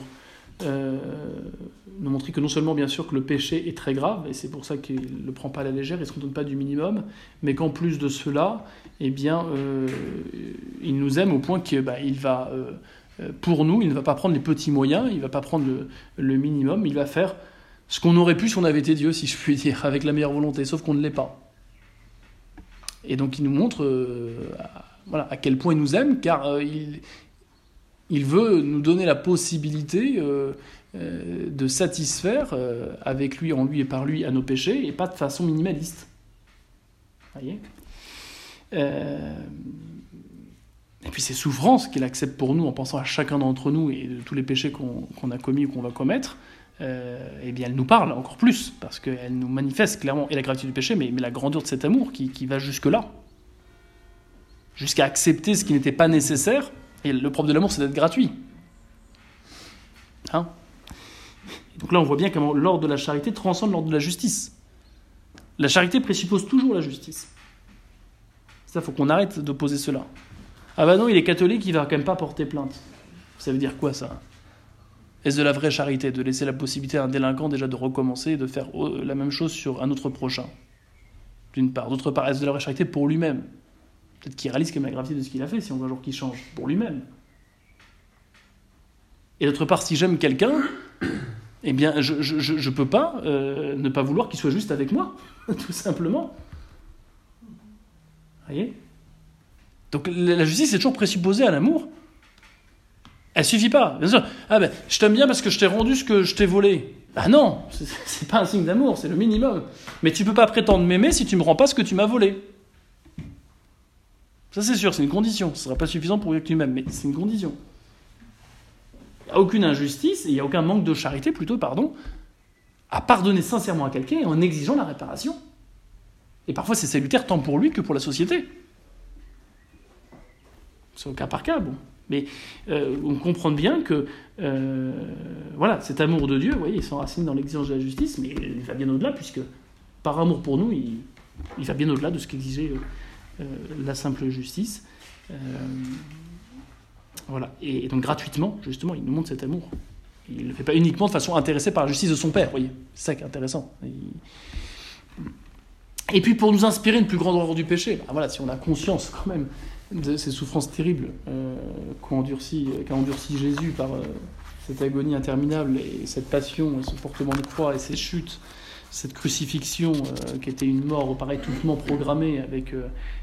nous montrer que non seulement bien sûr que le péché est très grave, et c'est pour ça qu'il ne le prend pas à la légère, il ne se contente pas du minimum, mais qu'en plus de cela, eh bien, il nous aime au point qu'il bah, va euh, pour nous, il ne va pas prendre les petits moyens, il ne va pas prendre le, minimum, il va faire ce qu'on aurait pu si on avait été Dieu, si je puis dire, avec la meilleure volonté, sauf qu'on ne l'est pas. Et donc il nous montre euh, à, voilà, à quel point il nous aime, car euh, il, il, veut nous donner la possibilité de satisfaire avec lui, en lui et par lui à nos péchés, et pas de façon minimaliste. Voyez? Et puis ces souffrances qu'il accepte pour nous en pensant à chacun d'entre nous et de tous les péchés qu'on a commis ou qu'on va commettre, euh, eh bien elle nous parle encore plus, parce qu'elle nous manifeste clairement et la gravité du péché, mais, la grandeur de cet amour qui, va jusque-là. Jusqu'à accepter ce qui n'était pas nécessaire. Et le propre de l'amour, c'est d'être gratuit. Hein? Donc là, on voit bien comment l'ordre de la charité transcende l'ordre de la justice. La charité présuppose toujours la justice. Ça, faut qu'on arrête d'opposer cela. Ah bah non, il est catholique, il va quand même pas porter plainte. Ça veut dire quoi ça? Est-ce de la vraie charité de laisser la possibilité à un délinquant déjà de recommencer et de faire euh, la même chose sur un autre prochain? D'une part. D'autre part, est-ce de la vraie charité pour lui-même? Peut-être qu'il réalise quand même la gravité de ce qu'il a fait si on voit un jour qu'il change. Pour lui-même. Et d'autre part, si j'aime quelqu'un, [coughs] eh bien, je ne peux pas euh, ne pas vouloir qu'il soit juste avec moi, [laughs] tout simplement. Vous voyez? Donc la justice est toujours présupposée à l'amour. Elle suffit pas. Bien sûr, ah ben, je t'aime bien parce que je t'ai rendu ce que je t'ai volé. Ah non, c'est pas un signe d'amour, c'est le minimum. Mais tu peux pas prétendre m'aimer si tu me rends pas ce que tu m'as volé. Ça c'est sûr, c'est une condition. Ce sera pas suffisant pour dire que tu m'aimes, mais c'est une condition. Il n'y a aucune injustice et il n'y a aucun manque de charité, plutôt, pardon, à pardonner sincèrement à quelqu'un en exigeant la réparation. Et parfois c'est salutaire tant pour lui que pour la société. C'est au cas par cas, bon. Mais euh, on comprend bien que euh, voilà, cet amour de Dieu, voyez, il s'enracine dans l'exigence de la justice, mais il va bien au-delà, puisque par amour pour nous, il, va bien au-delà de ce qu'exigeait euh, la simple justice. voilà. Et, donc gratuitement, justement, il nous montre cet amour. Il ne le fait pas uniquement de façon intéressée par la justice de son Père, voyez. C'est ça qui est intéressant. Et puis pour nous inspirer une plus grande horreur du péché, bah, voilà, si on a conscience quand même de ces souffrances terribles euh, qu'a endurci, Jésus par euh, cette agonie interminable et cette passion, et ce portement de croix et ces chutes, cette crucifixion euh, qui était une mort pareil tout programmée avec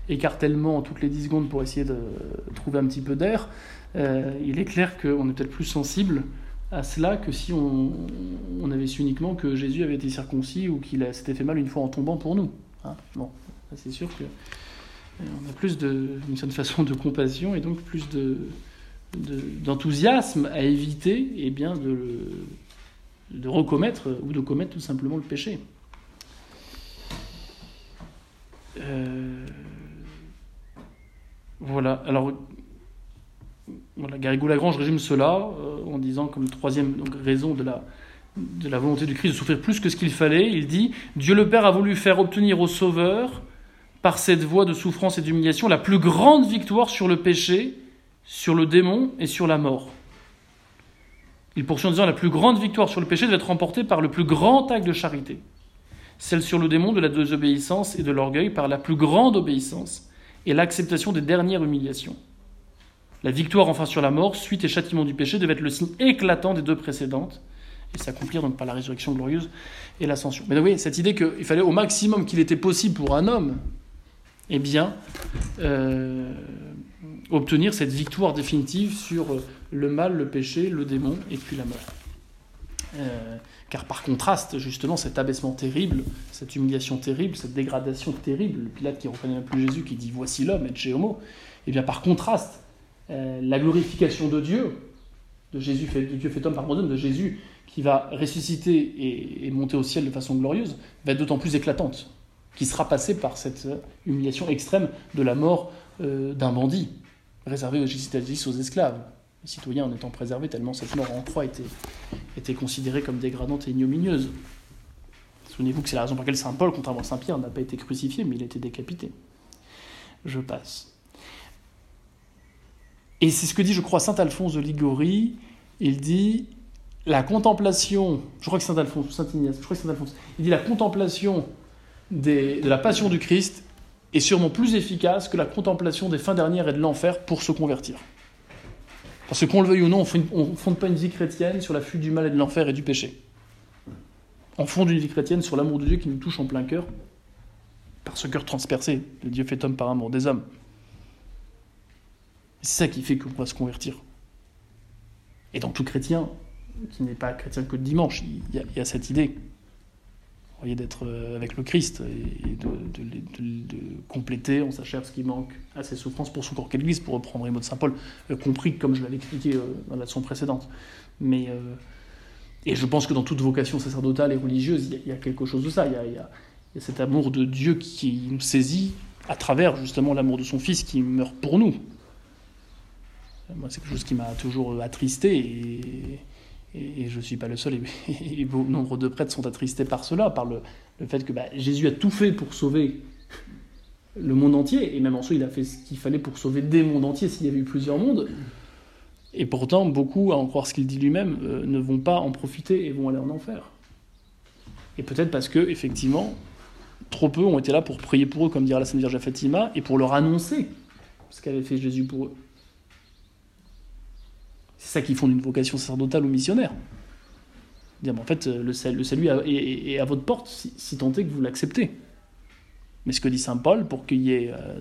écartèlement toutes les 10 secondes pour essayer de trouver un petit peu d'air, il est clair qu'on est peut-être plus sensible à cela que si on, avait su uniquement que Jésus avait été circoncis ou qu'il s'était fait mal une fois en tombant pour nous. Hein. bon, c'est sûr que on a plus de, une certaine façon de compassion et donc plus de, d'enthousiasme à éviter et eh bien de, recommettre ou de commettre tout simplement le péché. Euh, voilà, alors voilà, Garrigou-Lagrange résume cela euh, en disant comme troisième raison de la volonté du Christ de souffrir plus que ce qu'il fallait, il dit Dieu le Père a voulu faire obtenir au Sauveur par cette voie de souffrance et d'humiliation la plus grande victoire sur le péché, sur le démon et sur la mort. Il poursuit en disant la plus grande victoire sur le péché doit être remportée par le plus grand acte de charité, celle sur le démon de la désobéissance et de l'orgueil par la plus grande obéissance et l'acceptation des dernières humiliations. La victoire enfin sur la mort, suite et châtiment du péché, devait être le signe éclatant des deux précédentes et s'accomplir donc par la résurrection glorieuse et l'ascension. Mais vous voyez, cette idée qu'il fallait au maximum qu'il était possible pour un homme eh bien, euh, obtenir cette victoire définitive sur le mal, le péché, le démon et puis la mort. Euh, car par contraste, justement, cet abaissement terrible, cette humiliation terrible, cette dégradation terrible, le Pilate qui reconnaît peu Jésus, qui dit voici l'homme, et homo, eh bien par contraste, euh, la glorification de Dieu, de Jésus fait, de Dieu fait homme par de Jésus qui va ressusciter et, et monter au ciel de façon glorieuse, va être d'autant plus éclatante qui sera passé par cette humiliation extrême de la mort euh, d'un bandit, réservé aux aux esclaves. Les citoyens en étant préservés tellement cette mort en croix était, était considérée comme dégradante et ignominieuse. Souvenez-vous que c'est la raison pour laquelle Saint Paul, contrairement à Saint Pierre, n'a pas été crucifié, mais il a été décapité. Je passe. Et c'est ce que dit, je crois, Saint Alphonse de Ligorie. Il dit la contemplation, je crois que Saint Alphonse, Saint Ignace, je crois que Saint Alphonse, il dit la contemplation de la passion du Christ est sûrement plus efficace que la contemplation des fins dernières et de l'enfer pour se convertir. Parce qu'on le veuille ou non, on ne fonde pas une vie chrétienne sur la fuite du mal et de l'enfer et du péché. On fonde une vie chrétienne sur l'amour de Dieu qui nous touche en plein cœur, par ce cœur transpercé. Le Dieu fait homme par amour des hommes. C'est ça qui fait qu'on va se convertir. Et dans tout chrétien, qui n'est pas chrétien que le dimanche, il y a, cette idée voyez, d'être euh, avec le Christ et de, compléter en sa chair ce qui manque à ses souffrances pour son l'Église, pour reprendre les mots de Saint Paul, euh, compris comme je l'avais expliqué euh, dans la leçon précédente. Mais, et je pense que dans toute vocation sacerdotale et religieuse, il y, a, quelque chose de ça. Il y a, cet amour de Dieu qui nous saisit à travers justement l'amour de son Fils qui meurt pour nous. Moi, c'est quelque chose qui m'a toujours attristé et, et je ne suis pas le seul, et, bon nombre de prêtres sont attristés par cela, par le, fait que bah, Jésus a tout fait pour sauver le monde entier, et même en soi, il a fait ce qu'il fallait pour sauver des mondes entiers s'il y avait eu plusieurs mondes. Et pourtant, beaucoup, à en croire ce qu'il dit lui-même, euh, ne vont pas en profiter et vont aller en enfer. Et peut-être parce que, effectivement, trop peu ont été là pour prier pour eux, comme dira la Sainte Vierge Fatima, et pour leur annoncer ce qu'avait fait Jésus pour eux. C'est ça qui fonde une vocation sacerdotale ou missionnaire. Dire, en fait, le, salut est, à votre porte, si, tant est que vous l'acceptez. Mais ce que dit saint Paul, pour qu'il y ait euh,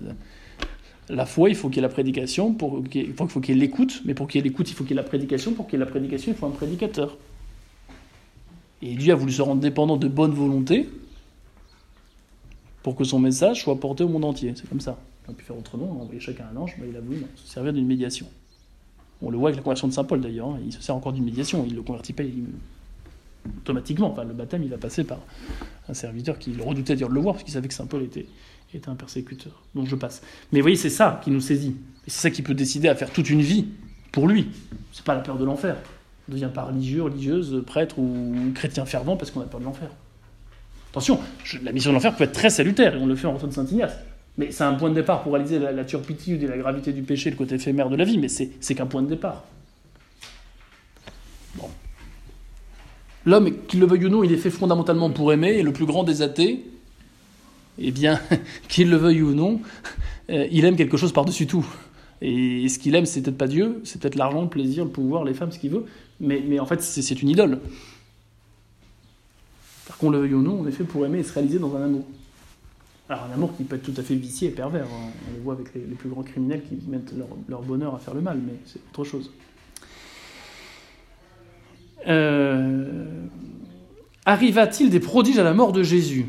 la foi, il faut qu'il y ait la prédication, pour faut qu'il y ait l'écoute, mais pour qu'il y ait l'écoute, il faut qu'il y ait la prédication, pour qu'il y ait la prédication, il faut un prédicateur. Et Dieu a voulu se rendre dépendant de bonne volonté pour que son message soit porté au monde entier. C'est comme ça. On a pu faire autrement, on a envoyé chacun un ange, mais il a voulu se servir d'une médiation. On le voit avec la conversion de Saint Paul d'ailleurs, hein. il se sert encore d'une médiation, il ne le convertit pas automatiquement. Enfin, le baptême, il va passer par un serviteur qui le redoutait de le voir, parce qu'il savait que Saint Paul était, était un persécuteur. Donc je passe. Mais vous voyez, c'est ça qui nous saisit. Et c'est ça qui peut décider à faire toute une vie pour lui. C'est pas la peur de l'enfer. On devient pas religieux, religieuse, prêtre ou chrétien fervent parce qu'on a peur de l'enfer. Attention, la mission de l'enfer peut être très salutaire, et on le fait en retour de Saint-Ignace. Mais c'est un point de départ pour réaliser la, turpitude et la gravité du péché, le côté éphémère de la vie, mais c'est qu'un point de départ. Bon. L'homme, qu'il le veuille ou non, il est fait fondamentalement pour aimer, et le plus grand des athées, eh bien, [laughs] qu'il le veuille ou non, euh, il aime quelque chose par-dessus tout. Et ce qu'il aime, c'est peut-être pas Dieu, c'est peut-être l'argent, le plaisir, le pouvoir, les femmes, ce qu'il veut, mais, en fait, c'est une idole. Qu'on le veuille ou non, on est fait pour aimer et se réaliser dans un amour. Alors un amour qui peut être tout à fait vicié et pervers. Hein. On le voit avec les, plus grands criminels qui mettent leur, bonheur à faire le mal, mais c'est autre chose. Euh, arriva-t-il des prodiges à la mort de Jésus?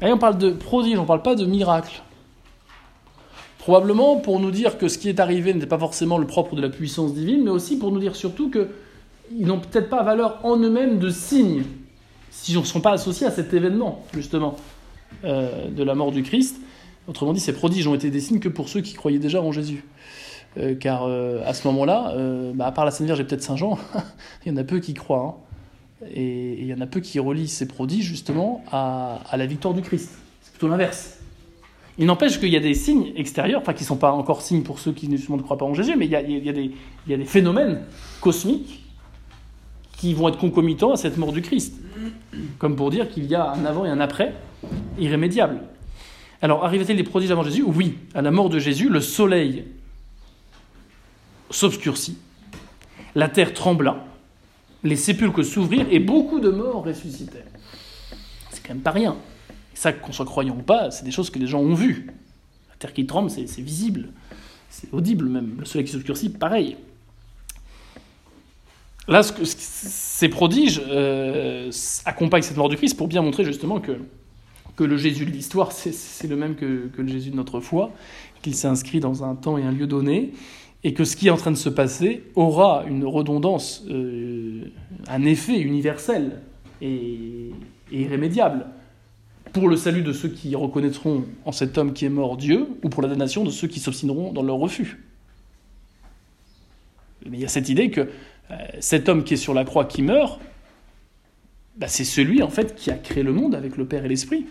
Et on parle de prodiges, on ne parle pas de miracles. Probablement pour nous dire que ce qui est arrivé n'était pas forcément le propre de la puissance divine, mais aussi pour nous dire surtout qu'ils n'ont peut-être pas valeur en eux-mêmes de signes, si on ne sont pas associés à cet événement, justement. Euh, de la mort du Christ. Autrement dit, ces prodiges ont été des signes que pour ceux qui croyaient déjà en Jésus. Euh, car euh, à ce moment-là, bah, à part la Sainte Vierge et peut-être Saint Jean, [laughs] il y en a peu qui croient. Hein. Et, il y en a peu qui relient ces prodiges justement à, la victoire du Christ. C'est plutôt l'inverse. Il n'empêche qu'il y a des signes extérieurs, enfin qui ne sont pas encore signes pour ceux qui ne croient pas en Jésus, mais il y, a, des phénomènes cosmiques qui vont être concomitants à cette mort du Christ. Comme pour dire qu'il y a un avant et un après irrémédiable. Alors, arrivait-il des prodiges avant Jésus? Oui, à la mort de Jésus, le soleil s'obscurcit, la terre trembla, les sépulcres s'ouvrirent et beaucoup de morts ressuscitèrent. C'est quand même pas rien. Ça, qu'on soit croyant ou pas, c'est des choses que les gens ont vues. La terre qui tremble, c'est visible, c'est audible même. Le soleil qui s'obscurcit, pareil. Là, ces prodiges euh, accompagnent cette mort du Christ pour bien montrer justement que le Jésus de l'histoire, c'est le même que, le Jésus de notre foi, qu'il s'est inscrit dans un temps et un lieu donné, et que ce qui est en train de se passer aura une redondance, euh, un effet universel et, irrémédiable pour le salut de ceux qui reconnaîtront en cet homme qui est mort Dieu, ou pour la damnation de ceux qui s'obstineront dans leur refus. Mais il y a cette idée que cet homme qui est sur la croix, qui meurt, bah, c'est celui en fait qui a créé le monde avec le Père et l'Esprit.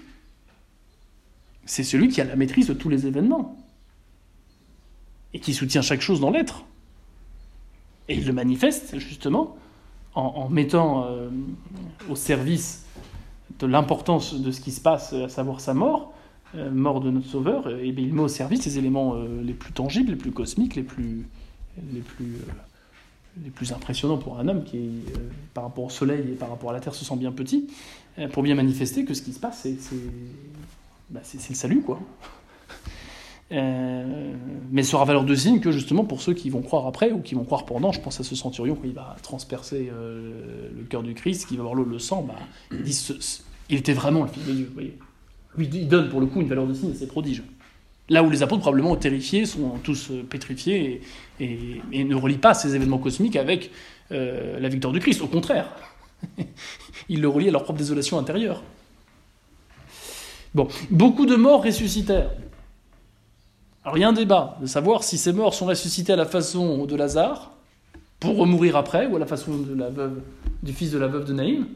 C'est celui qui a la maîtrise de tous les événements et qui soutient chaque chose dans l'être. Et il le manifeste justement en, mettant euh, au service de l'importance de ce qui se passe, à savoir sa mort, euh, mort de notre Sauveur, et il met au service les éléments euh, les plus tangibles, les plus cosmiques, les plus, les plus impressionnants pour un homme qui, par rapport au Soleil et par rapport à la Terre, se sent bien petit, pour bien manifester que ce qui se passe, c'est bah, le salut, quoi. Euh, mais ça aura valeur de signe que justement pour ceux qui vont croire après ou qui vont croire pendant, je pense à ce centurion il va transpercer euh, le cœur du Christ, qui va voir l'eau, le sang, bah, il, dit, il était vraiment le Fils de Dieu. Lui, il donne pour le coup une valeur de signe à ses prodiges. Là où les apôtres probablement terrifiés, sont tous euh, pétrifiés et, ne relient pas ces événements cosmiques avec la victoire du Christ. Au contraire, [laughs] ils le relient à leur propre désolation intérieure. Bon, beaucoup de morts ressuscitèrent. Alors il y a un débat de savoir si ces morts sont ressuscités à la façon de Lazare, pour remourir après, ou à la façon du fils de la veuve de Naïm.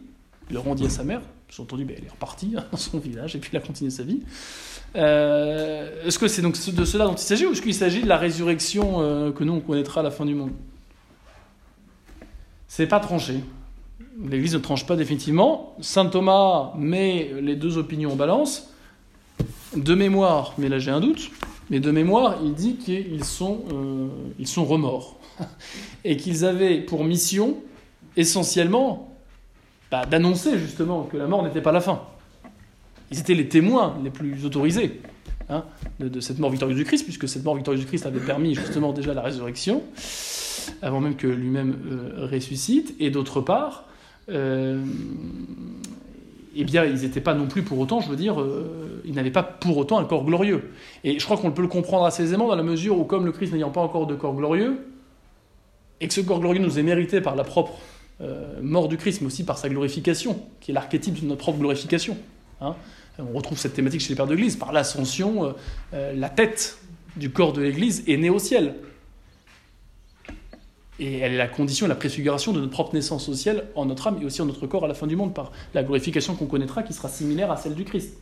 Il le rendit à sa mère. J'ai entendu, ben, elle est repartie dans son village et puis il a continué sa vie. Euh, est-ce que c'est donc de cela dont il s'agit ou est-ce qu'il s'agit de la résurrection euh, que nous on connaîtra à la fin du monde? C'est pas tranché. L'Église ne tranche pas définitivement. Saint Thomas met les deux opinions en balance. De mémoire, mais là j'ai un doute, mais de mémoire, il dit qu'ils sont, euh, ils sont remords. [laughs] Et qu'ils avaient pour mission, essentiellement, bah, d'annoncer justement que la mort n'était pas la fin. Ils étaient les témoins les plus autorisés hein, de, cette mort victorieuse du Christ, puisque cette mort victorieuse du Christ avait permis justement déjà la résurrection, avant même que lui-même euh, ressuscite. Et d'autre part, euh, eh bien, ils n'étaient pas non plus pour autant, je veux dire, euh, ils n'avaient pas pour autant un corps glorieux. Et je crois qu'on peut le comprendre assez aisément dans la mesure où, comme le Christ n'ayant pas encore de corps glorieux, et que ce corps glorieux nous est mérité par la propre euh, mort du Christ, mais aussi par sa glorification, qui est l'archétype de notre propre glorification. Hein. On retrouve cette thématique chez les pères de l'Église. Par l'ascension, la tête du corps de l'Église est née au ciel. Et elle est la condition la préfiguration de notre propre naissance au ciel en notre âme et aussi en notre corps à la fin du monde par la glorification qu'on connaîtra qui sera similaire à celle du Christ.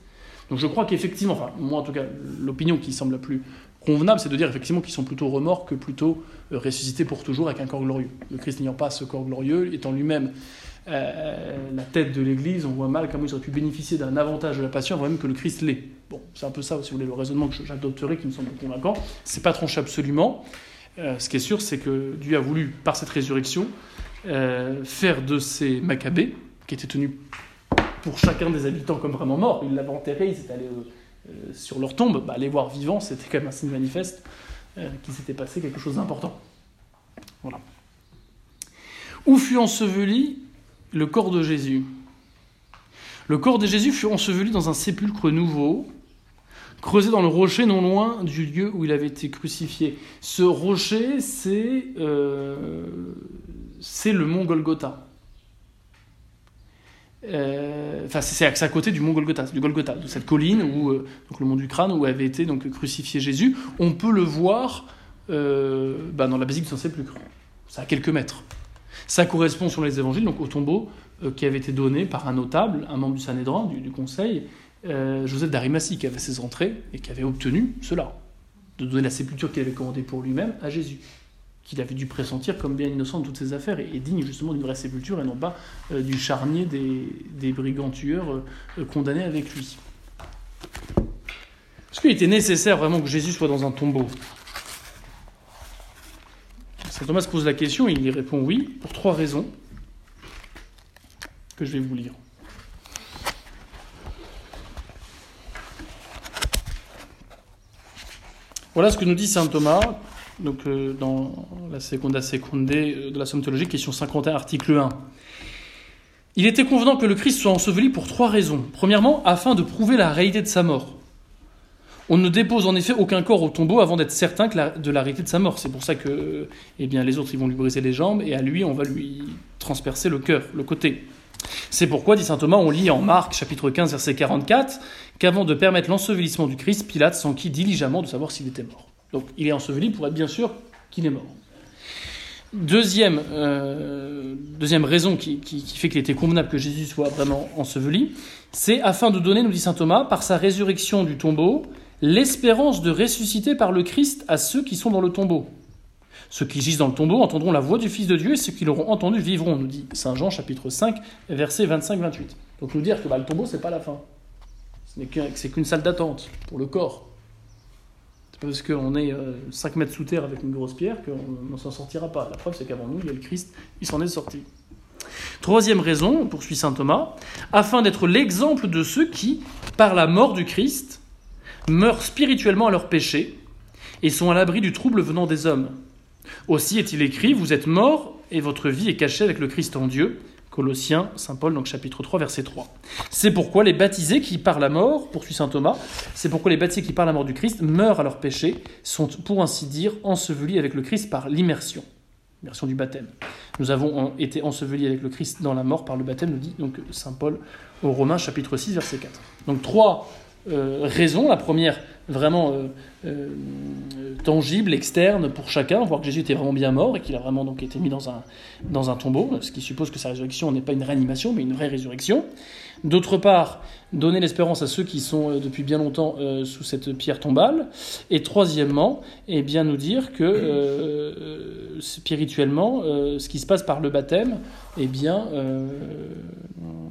Donc je crois qu'effectivement, enfin moi en tout cas, l'opinion qui semble la plus convenable, c'est de dire effectivement qu'ils sont plutôt remords que plutôt euh, ressuscités pour toujours avec un corps glorieux. Le Christ n'ayant pas ce corps glorieux, étant lui-même euh, la tête de l'Église, on voit mal comment il aurait pu bénéficier d'un avantage de la passion avant même que le Christ l'ait. Bon, c'est un peu ça, si vous voulez, le raisonnement que j'adopterai qui me semble convaincant. C'est pas tranché absolument. Euh, ce qui est sûr, c'est que Dieu a voulu, par cette résurrection, faire de ces Maccabées, qui étaient tenus pour chacun des habitants comme vraiment morts, ils l'avaient enterré, ils étaient allés euh, sur leur tombe, bah, les voir vivants, c'était quand même un signe manifeste qu'il s'était passé quelque chose d'important. Voilà. Où fut enseveli le corps de Jésus? Le corps de Jésus fut enseveli dans un sépulcre nouveau, creusé dans le rocher non loin du lieu où il avait été crucifié. Ce rocher, c'est euh, le mont Golgotha. Euh, enfin, c'est à côté du mont Golgotha, du Golgotha, de cette colline où euh, donc le mont du crâne où avait été donc crucifié Jésus. On peut le voir bah, dans la basilique de Saint-Sépulcre. C'est à quelques mètres. Ça correspond sur les évangiles donc au tombeau qui avait été donné par un notable, un membre du Sanhédrin, du Conseil, euh, Joseph d'Arimathie qui avait ses entrées et qui avait obtenu cela, de donner la sépulture qu'il avait commandée pour lui-même à Jésus, qu'il avait dû pressentir comme bien innocent de toutes ses affaires et, digne justement d'une vraie sépulture et non pas euh, du charnier des, brigands tueurs euh, condamnés avec lui. Est-ce qu'il était nécessaire vraiment que Jésus soit dans un tombeau? Saint Thomas pose la question et il y répond oui, pour trois raisons que je vais vous lire. Voilà ce que nous dit saint Thomas, donc, euh, dans la Seconda Secunde euh, de la Somme théologique, question 51, article 1. Il était convenant que le Christ soit enseveli pour trois raisons. Premièrement, afin de prouver la réalité de sa mort. On ne dépose en effet aucun corps au tombeau avant d'être certain de la réalité de sa mort. C'est pour ça que eh bien, les autres ils vont lui briser les jambes et à lui on va lui transpercer le cœur, le côté. C'est pourquoi, dit saint Thomas, on lit en Marc chapitre 15 verset 44 qu'avant de permettre l'ensevelissement du Christ, Pilate s'enquit diligemment de savoir s'il était mort. Donc il est enseveli pour être bien sûr qu'il est mort. Deuxième, euh, raison qui fait qu'il était convenable que Jésus soit vraiment enseveli, c'est afin de donner, nous dit saint Thomas, par sa résurrection du tombeau, l'espérance de ressusciter par le Christ à ceux qui sont dans le tombeau. Ceux qui gisent dans le tombeau entendront la voix du Fils de Dieu et ceux qui l'auront entendu vivront, nous dit Saint Jean chapitre 5, versets 25-28. Donc nous dire que bah, le tombeau, c'est pas la fin. Ce n'est qu'une salle d'attente pour le corps. Parce qu'on est 5 euh, mètres sous terre avec une grosse pierre qu'on ne s'en sortira pas. La preuve, c'est qu'avant nous, il y a le Christ, il s'en est sorti. Troisième raison, poursuit saint Thomas, afin d'être l'exemple de ceux qui, par la mort du Christ, meurent spirituellement à leur péché et sont à l'abri du trouble venant des hommes. Aussi est-il écrit, vous êtes morts et votre vie est cachée avec le Christ en Dieu. Colossiens, Saint Paul, donc chapitre 3, verset 3. C'est pourquoi les baptisés qui par la mort, poursuit saint Thomas, c'est pourquoi les baptisés qui par la mort du Christ meurent à leur péché, sont pour ainsi dire ensevelis avec le Christ par l'immersion, l'immersion du baptême. Nous avons été ensevelis avec le Christ dans la mort par le baptême, nous dit donc saint Paul aux Romains, chapitre 6, verset 4. Donc trois euh. La première, vraiment euh, euh, tangible, externe pour chacun, voir que Jésus était vraiment bien mort et qu'il a vraiment donc été mis dans un, dans un tombeau, ce qui suppose que sa résurrection n'est pas une réanimation, mais une vraie résurrection. D'autre part, donner l'espérance à ceux qui sont euh, depuis bien longtemps euh, sous cette pierre tombale. Et troisièmement, eh bien nous dire que euh, spirituellement, ce qui se passe par le baptême, eh bien,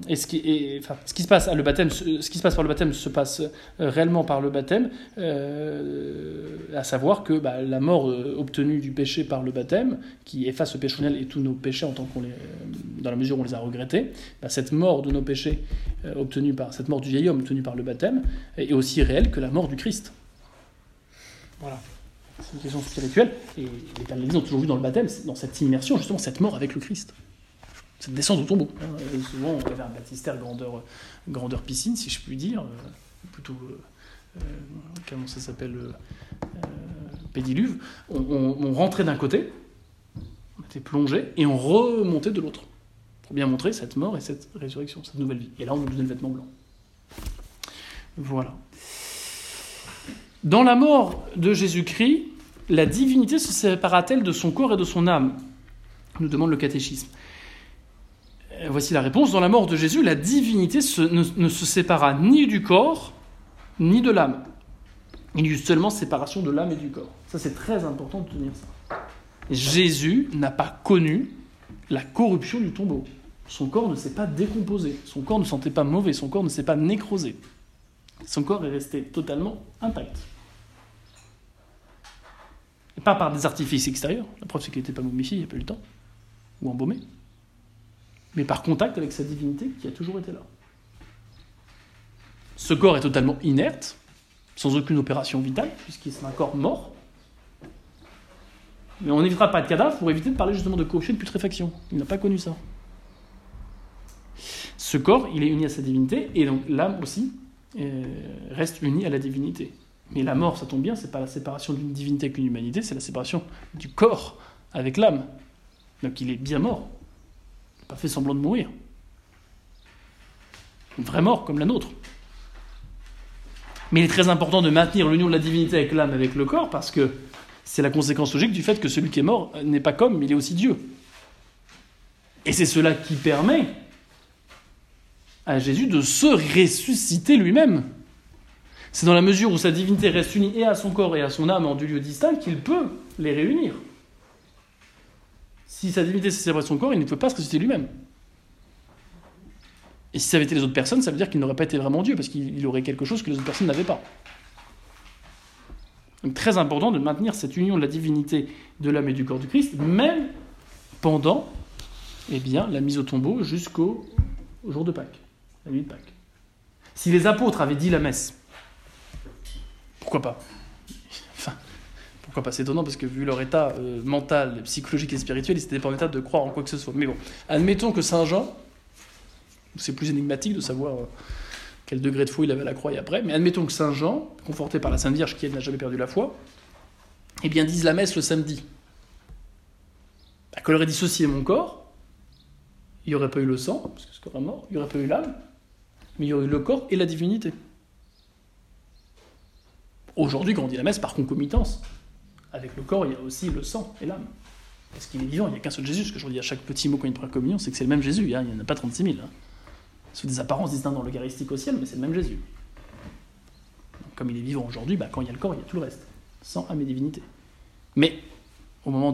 ce qui, se passe le baptême, ce qui se passe par le baptême se passe réellement par le baptême, à savoir que bah, la mort obtenue du péché par le baptême, qui efface le péché et tous nos péchés en tant qu'on les, dans la mesure où on les a regrettés, bah, cette mort de nos péchés obtenue par cette mort du vieil homme obtenue par le baptême est aussi réelle que la mort du Christ. Voilà. C'est une question spirituelle. Et les pères ont toujours vu dans le baptême, dans cette immersion, justement, cette mort avec le Christ. Cette descente au tombeau. Et souvent, on avait un baptistère grandeur, grandeur piscine, si je puis dire. Euh, plutôt. Euh, comment ça s'appelle euh, Pédiluve. On rentrait d'un côté, on était plongé, et on remontait de l'autre. Pour bien montrer cette mort et cette résurrection, cette nouvelle vie. Et là, on nous donnait le vêtement blanc. Voilà. Dans la mort de Jésus-Christ, la divinité se sépara-t-elle de son corps et de son âme? Nous demande le catéchisme. Euh, voici la réponse. Dans la mort de Jésus, la divinité ne, se sépara ni du corps, ni de l'âme. Il y a eu seulement séparation de l'âme et du corps. Ça, c'est très important de tenir ça. Jésus n'a pas connu la corruption du tombeau. Son corps ne s'est pas décomposé, son corps ne sentait pas mauvais, son corps ne s'est pas nécrosé. Son corps est resté totalement intact. Et pas par des artifices extérieurs, la preuve c'est qu'il n'était pas momifié, il n'y a pas eu le temps, ou embaumé, mais par contact avec sa divinité qui a toujours été là. Ce corps est totalement inerte, sans aucune opération vitale, puisqu'il est un corps mort. Mais on n'évitera pas de cadavre pour éviter de parler justement de corruption et de putréfaction. Il n'a pas connu ça. Ce corps, il est uni à sa divinité, et donc l'âme aussi euh, reste unie à la divinité. Mais la mort, ça tombe bien, c'est pas la séparation d'une divinité avec une humanité, c'est la séparation du corps avec l'âme. Donc il est bien mort. Il n'a pas fait semblant de mourir. Une vraie mort comme la nôtre. Mais il est très important de maintenir l'union de la divinité avec l'âme, avec le corps, parce que c'est la conséquence logique du fait que celui qui est mort n'est pas comme, mais il est aussi Dieu. Et c'est cela qui permet à Jésus de se ressusciter lui-même. C'est dans la mesure où sa divinité reste unie et à son corps et à son âme en deux lieux distincts qu'il peut les réunir. Si sa divinité s'est séparée de son corps, il ne peut pas se ressusciter lui-même. Et si ça avait été les autres personnes, ça veut dire qu'il n'aurait pas été vraiment Dieu, parce qu'il aurait quelque chose que les autres personnes n'avaient pas. Donc très important de maintenir cette union de la divinité de l'âme et du corps du Christ, même pendant eh bien, la mise au tombeau jusqu'au jour de Pâques la nuit de Pâques. Si les apôtres avaient dit la messe, pourquoi pas? Enfin, pourquoi pas? C'est étonnant parce que vu leur état euh, mental, psychologique et spirituel, ils n'étaient pas en état de croire en quoi que ce soit. Mais bon, admettons que Saint Jean, c'est plus énigmatique de savoir euh, quel degré de foi il avait à la croix et après, mais admettons que Saint Jean, conforté par la Sainte Vierge qui n'a jamais perdu la foi, eh bien dise la messe le samedi. Bah, aurait dissocié mon corps, il n'y aurait pas eu le sang, parce que ce corps est mort, il n'y aurait pas eu l'âme, mais il y aurait le corps et la divinité. Aujourd'hui, quand on dit la messe, par concomitance, avec le corps, il y a aussi le sang et l'âme. Parce qu'il est vivant, il n'y a qu'un seul Jésus. Ce que je dis à chaque petit mot quand il prend la communion, c'est que c'est le même Jésus. Hein, il n'y en a pas 36 000. Hein. Sous des apparences distinctes dans l'Eucharistique au ciel, mais c'est le même Jésus. comme il est vivant aujourd'hui, bah, quand il y a le corps, il y a tout le reste. Sans âme et divinité. Mais, au moment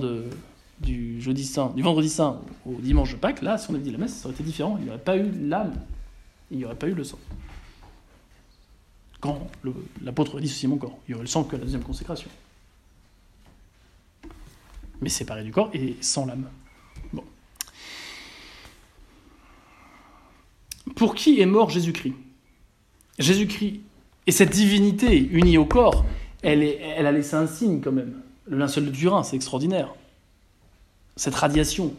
du jeudi saint, du vendredi saint au dimanche de Pâques, là, si on avait dit la messe, ça aurait été différent. Il n'y aurait pas eu l'âme, il n'y aurait pas eu le sang. Quand l'apôtre dit ceci mon corps, il y aurait le sang que la deuxième consécration. Mais séparé du corps et sans l'âme. Bon. Pour qui est mort Jésus-Christ? Jésus-Christ et cette divinité unie au corps, elle, a laissé un signe quand même. Le linceul de Turin, c'est extraordinaire. Cette radiation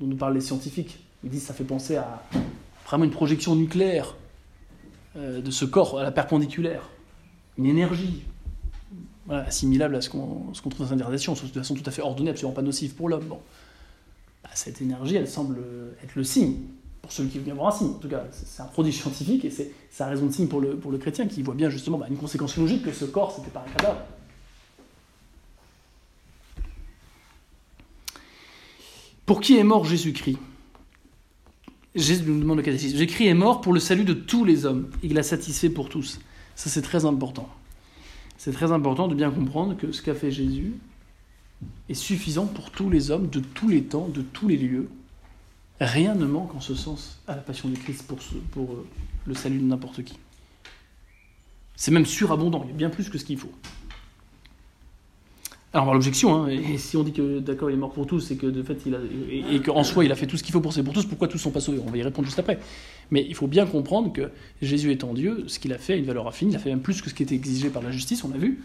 dont nous parlent les scientifiques, ils disent ça fait penser à vraiment une projection nucléaire euh, de ce corps à la perpendiculaire. Une énergie assimilable à ce qu'on trouve dans la radiation, de façon tout à fait ordonnée, absolument pas nocive pour l'homme. Bah, cette énergie, elle semble être le signe pour celui qui veut bien voir un signe. En tout cas, c'est un produit scientifique et c'est sa raison de signe pour le, pour le chrétien qui voit bien justement bah, une conséquence logique que ce corps, c'était pas un cadavre. Pour qui est mort Jésus-Christ? Jésus nous demande le catéchisme. Jésus-Christ est mort pour le salut de tous les hommes. Il l'a satisfait pour tous. Ça, c'est très important. C'est très important de bien comprendre que ce qu'a fait Jésus est suffisant pour tous les hommes, de tous les temps, de tous les lieux, Rien ne manque en ce sens à la passion du Christ pour, pour euh, le salut de n'importe qui. C'est même surabondant, il y a bien plus que ce qu'il faut. Alors, l'objection, hein, et si on dit que d'accord, il est mort pour tous, et que de fait, il a, et, qu'en soi, il a fait tout ce qu'il faut pour c'est pour tous, pourquoi tous sont pas sauvés? On va y répondre juste après. Mais il faut bien comprendre que Jésus étant Dieu, ce qu'il a fait a une valeur infinie, il a fait même plus que ce qui était exigé par la justice, on l'a vu.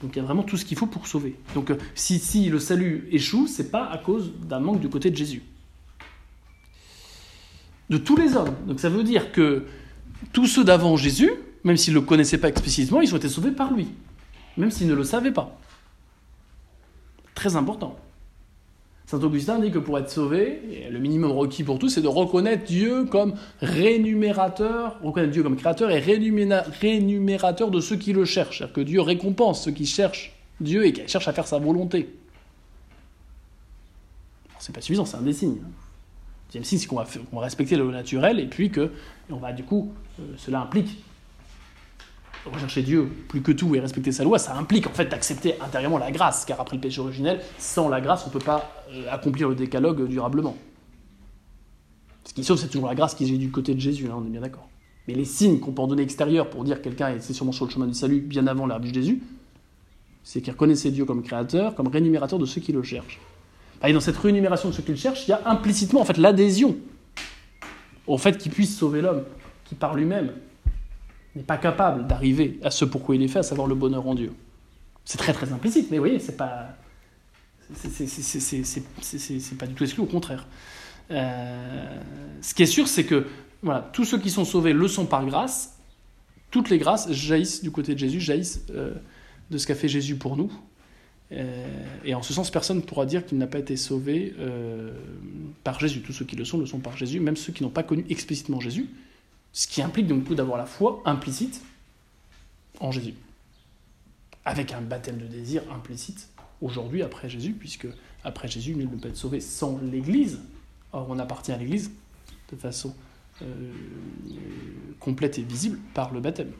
Donc il y a vraiment tout ce qu'il faut pour sauver. Donc euh, si, si le salut échoue, c'est pas à cause d'un manque du côté de Jésus de tous les hommes. Donc ça veut dire que tous ceux d'avant Jésus, même s'ils ne le connaissaient pas explicitement, ils ont été sauvés par lui, même s'ils ne le savaient pas. Très important. Saint Augustin dit que pour être sauvé, le minimum requis pour tous, c'est de reconnaître Dieu comme rémunérateur, reconnaître Dieu comme créateur et rémunérateur de ceux qui le cherchent. C'est-à-dire que Dieu récompense ceux qui cherchent Dieu et qui cherchent à faire sa volonté. C'est pas suffisant, c'est un des signes. Hein deuxième signe, c'est qu'on va, respecter le naturel et puis que on va du coup, euh, cela implique rechercher Dieu plus que tout et respecter sa loi, ça implique en fait d'accepter intérieurement la grâce, car après le péché originel, sans la grâce, on ne peut pas euh, accomplir le décalogue durablement. Ce qui sauve, c'est toujours la grâce qui est du côté de Jésus, hein, on est bien d'accord. Mais les signes qu'on peut en donner extérieurs pour dire que quelqu'un est sûrement sur le chemin du salut bien avant l'arbre de Jésus, c'est qu'il reconnaissait Dieu comme créateur, comme rémunérateur de ceux qui le cherchent. Et dans cette rémunération de ce qu'il cherche, il y a implicitement en fait l'adhésion au fait qu'il puisse sauver l'homme, qui par lui-même n'est pas capable d'arriver à ce pourquoi il est fait, à savoir le bonheur en Dieu. C'est très très implicite, mais vous voyez, c'est pas c'est pas du tout exclu, au contraire. Euh, ce qui est sûr, c'est que voilà, tous ceux qui sont sauvés le sont par grâce. Toutes les grâces jaillissent du côté de Jésus, jaillissent euh, de ce qu'a fait Jésus pour nous. Euh, et en ce sens, personne ne pourra dire qu'il n'a pas été sauvé par Jésus. Tous ceux qui le sont, le sont par Jésus, même ceux qui n'ont pas connu explicitement Jésus, ce qui implique donc d'avoir la foi implicite en Jésus. Avec un baptême de désir implicite aujourd'hui après Jésus, puisque après Jésus, nul ne peut être sauvé sans l'Église. Or, on appartient à l'Église de façon euh, complète et visible par le baptême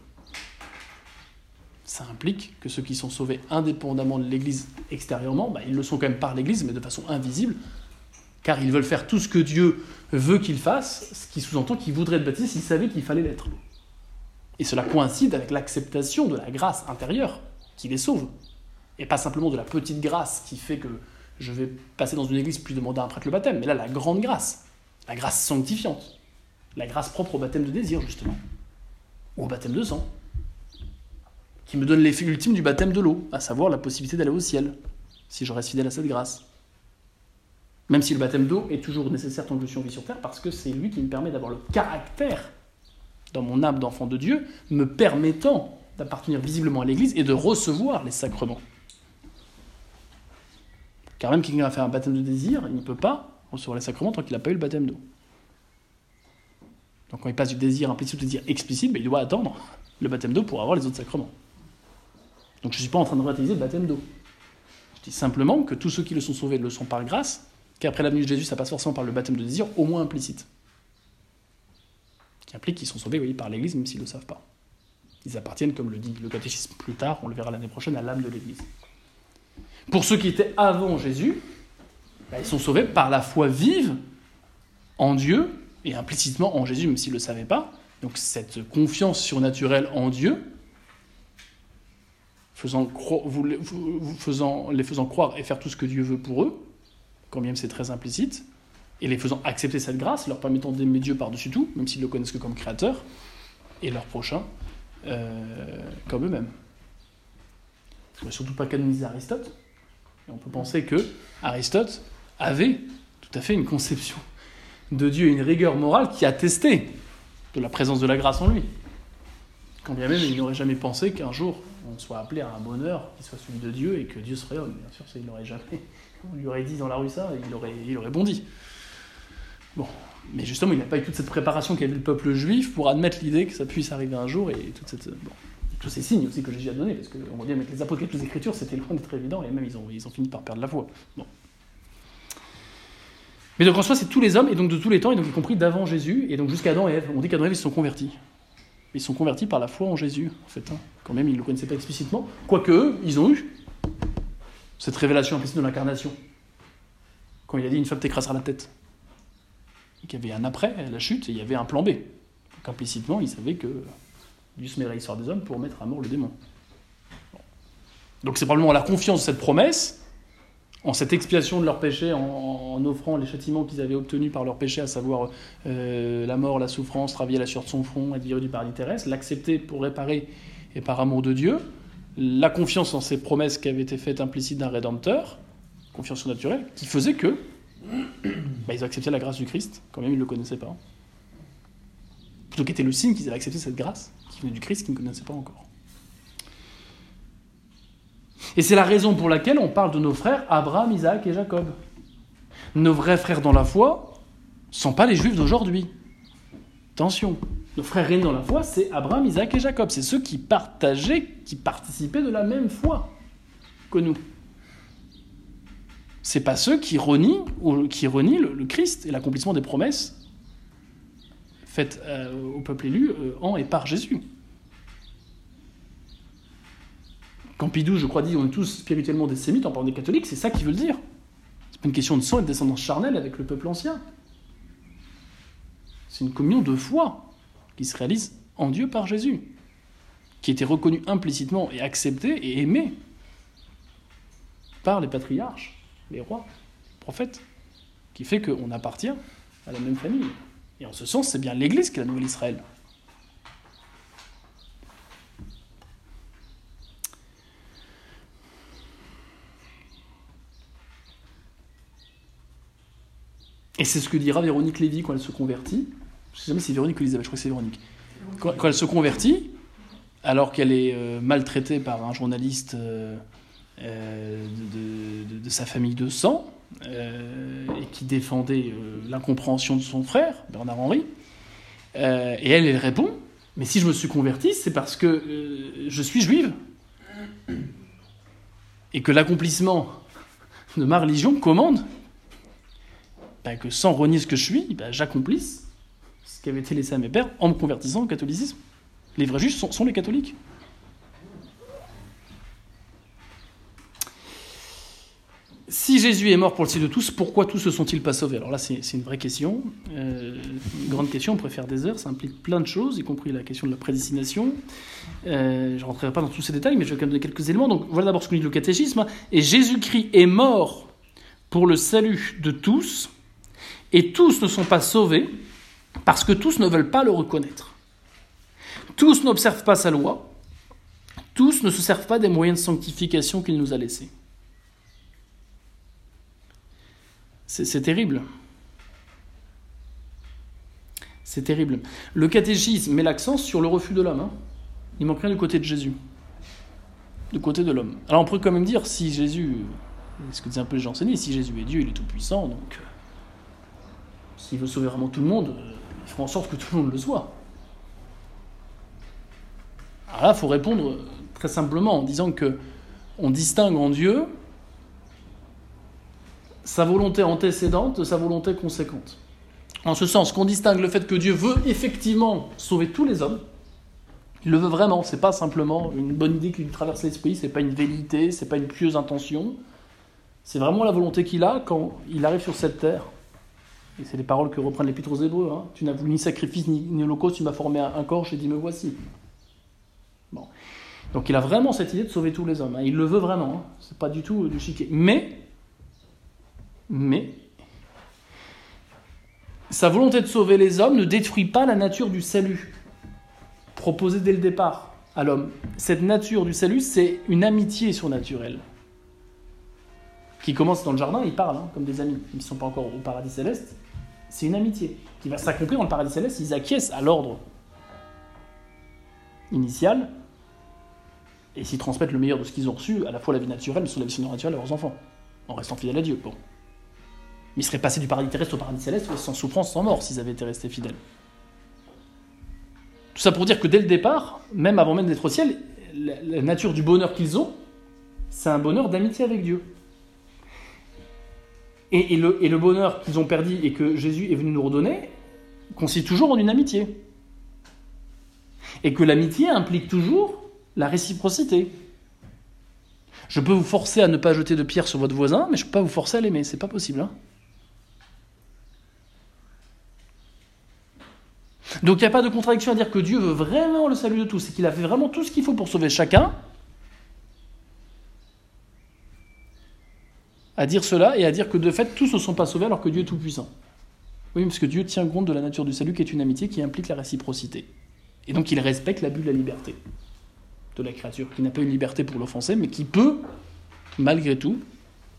ça implique que ceux qui sont sauvés indépendamment de l'Église extérieurement, bah, ils le sont quand même par l'Église, mais de façon invisible, car ils veulent faire tout ce que Dieu veut qu'ils fassent, ce qui sous-entend qu'ils voudraient être baptisés s'ils savaient qu'il fallait l'être. Et cela coïncide avec l'acceptation de la grâce intérieure qui les sauve, et pas simplement de la petite grâce qui fait que je vais passer dans une église puis demander à un prêtre le baptême, mais là la grande grâce, la grâce sanctifiante, la grâce propre au baptême de désir justement, ou au baptême de sang qui me donne l'effet ultime du baptême de l'eau, à savoir la possibilité d'aller au ciel, si je reste fidèle à cette grâce. Même si le baptême d'eau est toujours nécessaire tant que je suis en vie sur terre, parce que c'est lui qui me permet d'avoir le caractère dans mon âme d'enfant de Dieu, me permettant d'appartenir visiblement à l'Église et de recevoir les sacrements. Car même quelqu'un a fait un baptême de désir, il ne peut pas recevoir les sacrements tant qu'il n'a pas eu le baptême d'eau. Donc quand il passe du désir implicite au désir explicite, ben, il doit attendre le baptême d'eau pour avoir les autres sacrements. Donc je ne suis pas en train de relativiser le baptême d'eau. Je dis simplement que tous ceux qui le sont sauvés le sont par grâce, qu'après la venue de Jésus, ça passe forcément par le baptême de désir, au moins implicite. Qui implique qu'ils sont sauvés oui, par l'Église, même s'ils ne le savent pas. Ils appartiennent, comme le dit le catéchisme plus tard, on le verra l'année prochaine, à l'âme de l'Église. Pour ceux qui étaient avant Jésus, bah, ils sont sauvés par la foi vive en Dieu et implicitement en Jésus, même s'ils ne le savaient pas. Donc cette confiance surnaturelle en Dieu, faisant, faisant, les faisant croire et faire tout ce que Dieu veut pour eux, quand même c'est très implicite, et les faisant accepter cette grâce, leur permettant d'aimer Dieu par-dessus tout, même s'ils le connaissent que comme créateur, et leur prochain euh, comme eux-mêmes. Il ne surtout pas canoniser Aristote. Et on peut penser que Aristote avait tout à fait une conception de Dieu et une rigueur morale qui attestait de la présence de la grâce en lui. Quand bien même il n'aurait jamais pensé qu'un jour on soit appelé à un bonheur qui soit celui de Dieu et que Dieu serait homme. Bien sûr, ça il n'aurait jamais. On lui aurait dit dans la rue ça il aurait, bondi. Bon, mais justement, il n'a pas eu toute cette préparation qu'avait le peuple juif pour admettre l'idée que ça puisse arriver un jour et tous ces signes aussi que Jésus a donnés, parce qu'on voit bien avec les apôtres et les Écritures, c'était loin d'être évident et même ils ont, fini par perdre la foi. Bon. Mais donc en soi, c'est tous les hommes, et donc de tous les temps, et donc y compris d'avant Jésus, et donc jusqu'à Adam et Ève. On dit qu'Adam et Ève, ils sont convertis. Ils sont convertis par la foi en Jésus, en fait. Hein. Quand même, ils ne le connaissaient pas explicitement. Quoique, eux, ils ont eu cette révélation implicite de l'incarnation. Quand il a dit une femme t'écrasera la tête. Et qu'il y avait un après, la chute, et il y avait un plan B. Donc implicitement, ils savaient que Dieu se mêlerait l'histoire des hommes pour mettre à mort le démon. Donc c'est probablement la confiance de cette promesse en cette expiation de leurs péchés, en, offrant les châtiments qu'ils avaient obtenus par leurs péchés, à savoir euh, la mort, la souffrance, travailler la sueur de son front, être viré du paradis terrestre, l'accepter pour réparer et par amour de Dieu, la confiance en ces promesses qui avaient été faites implicites d'un rédempteur, confiance naturelle, qui faisait que [clears throat] bah, ils acceptaient la grâce du Christ, quand même ils ne le connaissaient pas. Plutôt qu'était le signe qu'ils avaient accepté cette grâce qui venait du Christ qu'ils ne connaissaient pas encore. Et c'est la raison pour laquelle on parle de nos frères Abraham, Isaac et Jacob. Nos vrais frères dans la foi ne sont pas les juifs d'aujourd'hui. Attention, nos frères aînés dans la foi, c'est Abraham, Isaac et Jacob. C'est ceux qui partageaient, qui participaient de la même foi que nous. C'est pas ceux qui renient, qui renient le, Christ et l'accomplissement des promesses faites euh, au peuple élu euh, en et par Jésus. Campidou, je crois, dit on est tous spirituellement des sémites en parlant des catholiques, c'est ça qu'il veut dire. C'est pas une question de sang et de descendance charnelle avec le peuple ancien. C'est une communion de foi qui se réalise en Dieu par Jésus, qui était reconnue implicitement et acceptée et aimée par les patriarches, les rois, les prophètes, qui fait qu'on appartient à la même famille. Et en ce sens, c'est bien l'Église qui est la nouvelle Israël. Et c'est ce que dira Véronique Lévy quand elle se convertit. Je sais jamais si c'est Véronique ou Elisabeth, je crois que c'est Véronique. Quand, elle se convertit, alors qu'elle est euh, maltraitée par un journaliste euh, euh, de, sa famille de sang, et qui défendait l'incompréhension de son frère, Bernard-Henri, et elle, elle répond, mais si je me suis convertie, c'est parce que je suis juive. Et que l'accomplissement de ma religion commande bah, que sans renier ce que je suis, bah, j'accomplisse ce qui avait été laissé à mes pères en me convertissant au catholicisme. Les vrais juifs sont, les catholiques. Si Jésus est mort pour le salut de tous, pourquoi tous se sont-ils pas sauvés? Alors là, c'est une vraie question, euh, une grande question, on pourrait faire des heures, ça implique plein de choses, y compris la question de la prédestination. Euh, je ne rentrerai pas dans tous ces détails, mais je vais quand même donner quelques éléments. Donc voilà d'abord ce que dit le catéchisme. Et Jésus-Christ est mort pour le salut de tous, et tous ne sont pas sauvés parce que tous ne veulent pas le reconnaître. Tous n'observent pas sa loi. Tous ne se servent pas des moyens de sanctification qu'il nous a laissés. C'est terrible. C'est terrible. Le catéchisme met l'accent sur le refus de l'homme. Hein. Il manque rien du côté de Jésus. Du côté de l'homme. Alors on pourrait quand même dire, si Jésus, ce que disait un peu les si Jésus est Dieu, il est tout puissant, donc s'il veut sauver vraiment tout le monde, euh, il fera en sorte que tout le monde le soit. Alors là, il faut répondre très simplement en disant que on distingue en Dieu sa volonté antécédente de sa volonté conséquente. En ce sens qu'on distingue le fait que Dieu veut effectivement sauver tous les hommes, il le veut vraiment, c'est pas simplement une bonne idée qui lui traverse l'esprit, c'est pas une vérité, c'est pas une pieuse intention, c'est vraiment la volonté qu'il a quand il arrive sur cette terre. Et c'est les paroles que reprennent l'Épître aux Hébreux. Hein. Tu n'as voulu ni sacrifice ni, holocauste, tu m'as formé un, corps, j'ai dit me voici. Bon. Donc il a vraiment cette idée de sauver tous les hommes. Hein. Il le veut vraiment. Hein. C'est pas du tout du chiquet. Mais, mais, sa volonté de sauver les hommes ne détruit pas la nature du salut proposée dès le départ à l'homme. Cette nature du salut, c'est une amitié surnaturelle qui commence dans le jardin, ils parlent hein, comme des amis, ils ne sont pas encore au paradis céleste. C'est une amitié qui va s'accomplir dans le paradis céleste. Ils acquiescent à l'ordre initial et s'ils transmettent le meilleur de ce qu'ils ont reçu, à la fois la vie naturelle, mais sur la vie surnaturelle à leurs enfants, en restant fidèles à Dieu. Bon. Ils seraient passés du paradis terrestre au paradis céleste sans souffrance, sans mort, s'ils avaient été restés fidèles. Tout ça pour dire que dès le départ, même avant même d'être au ciel, la, nature du bonheur qu'ils ont, c'est un bonheur d'amitié avec Dieu. Et, le, bonheur qu'ils ont perdu et que Jésus est venu nous redonner consiste toujours en une amitié. Et que l'amitié implique toujours la réciprocité. Je peux vous forcer à ne pas jeter de pierre sur votre voisin, mais je ne peux pas vous forcer à l'aimer. C'est pas possible. Hein Donc il n'y a pas de contradiction à dire que Dieu veut vraiment le salut de tous et qu'il a fait vraiment tout ce qu'il faut pour sauver chacun. À dire cela et à dire que de fait tous ne sont pas sauvés alors que Dieu est tout-puissant. Oui, parce que Dieu tient compte de la nature du salut qui est une amitié qui implique la réciprocité. Et donc il respecte l'abus de la liberté de la créature, qui n'a pas une liberté pour l'offenser, mais qui peut, malgré tout,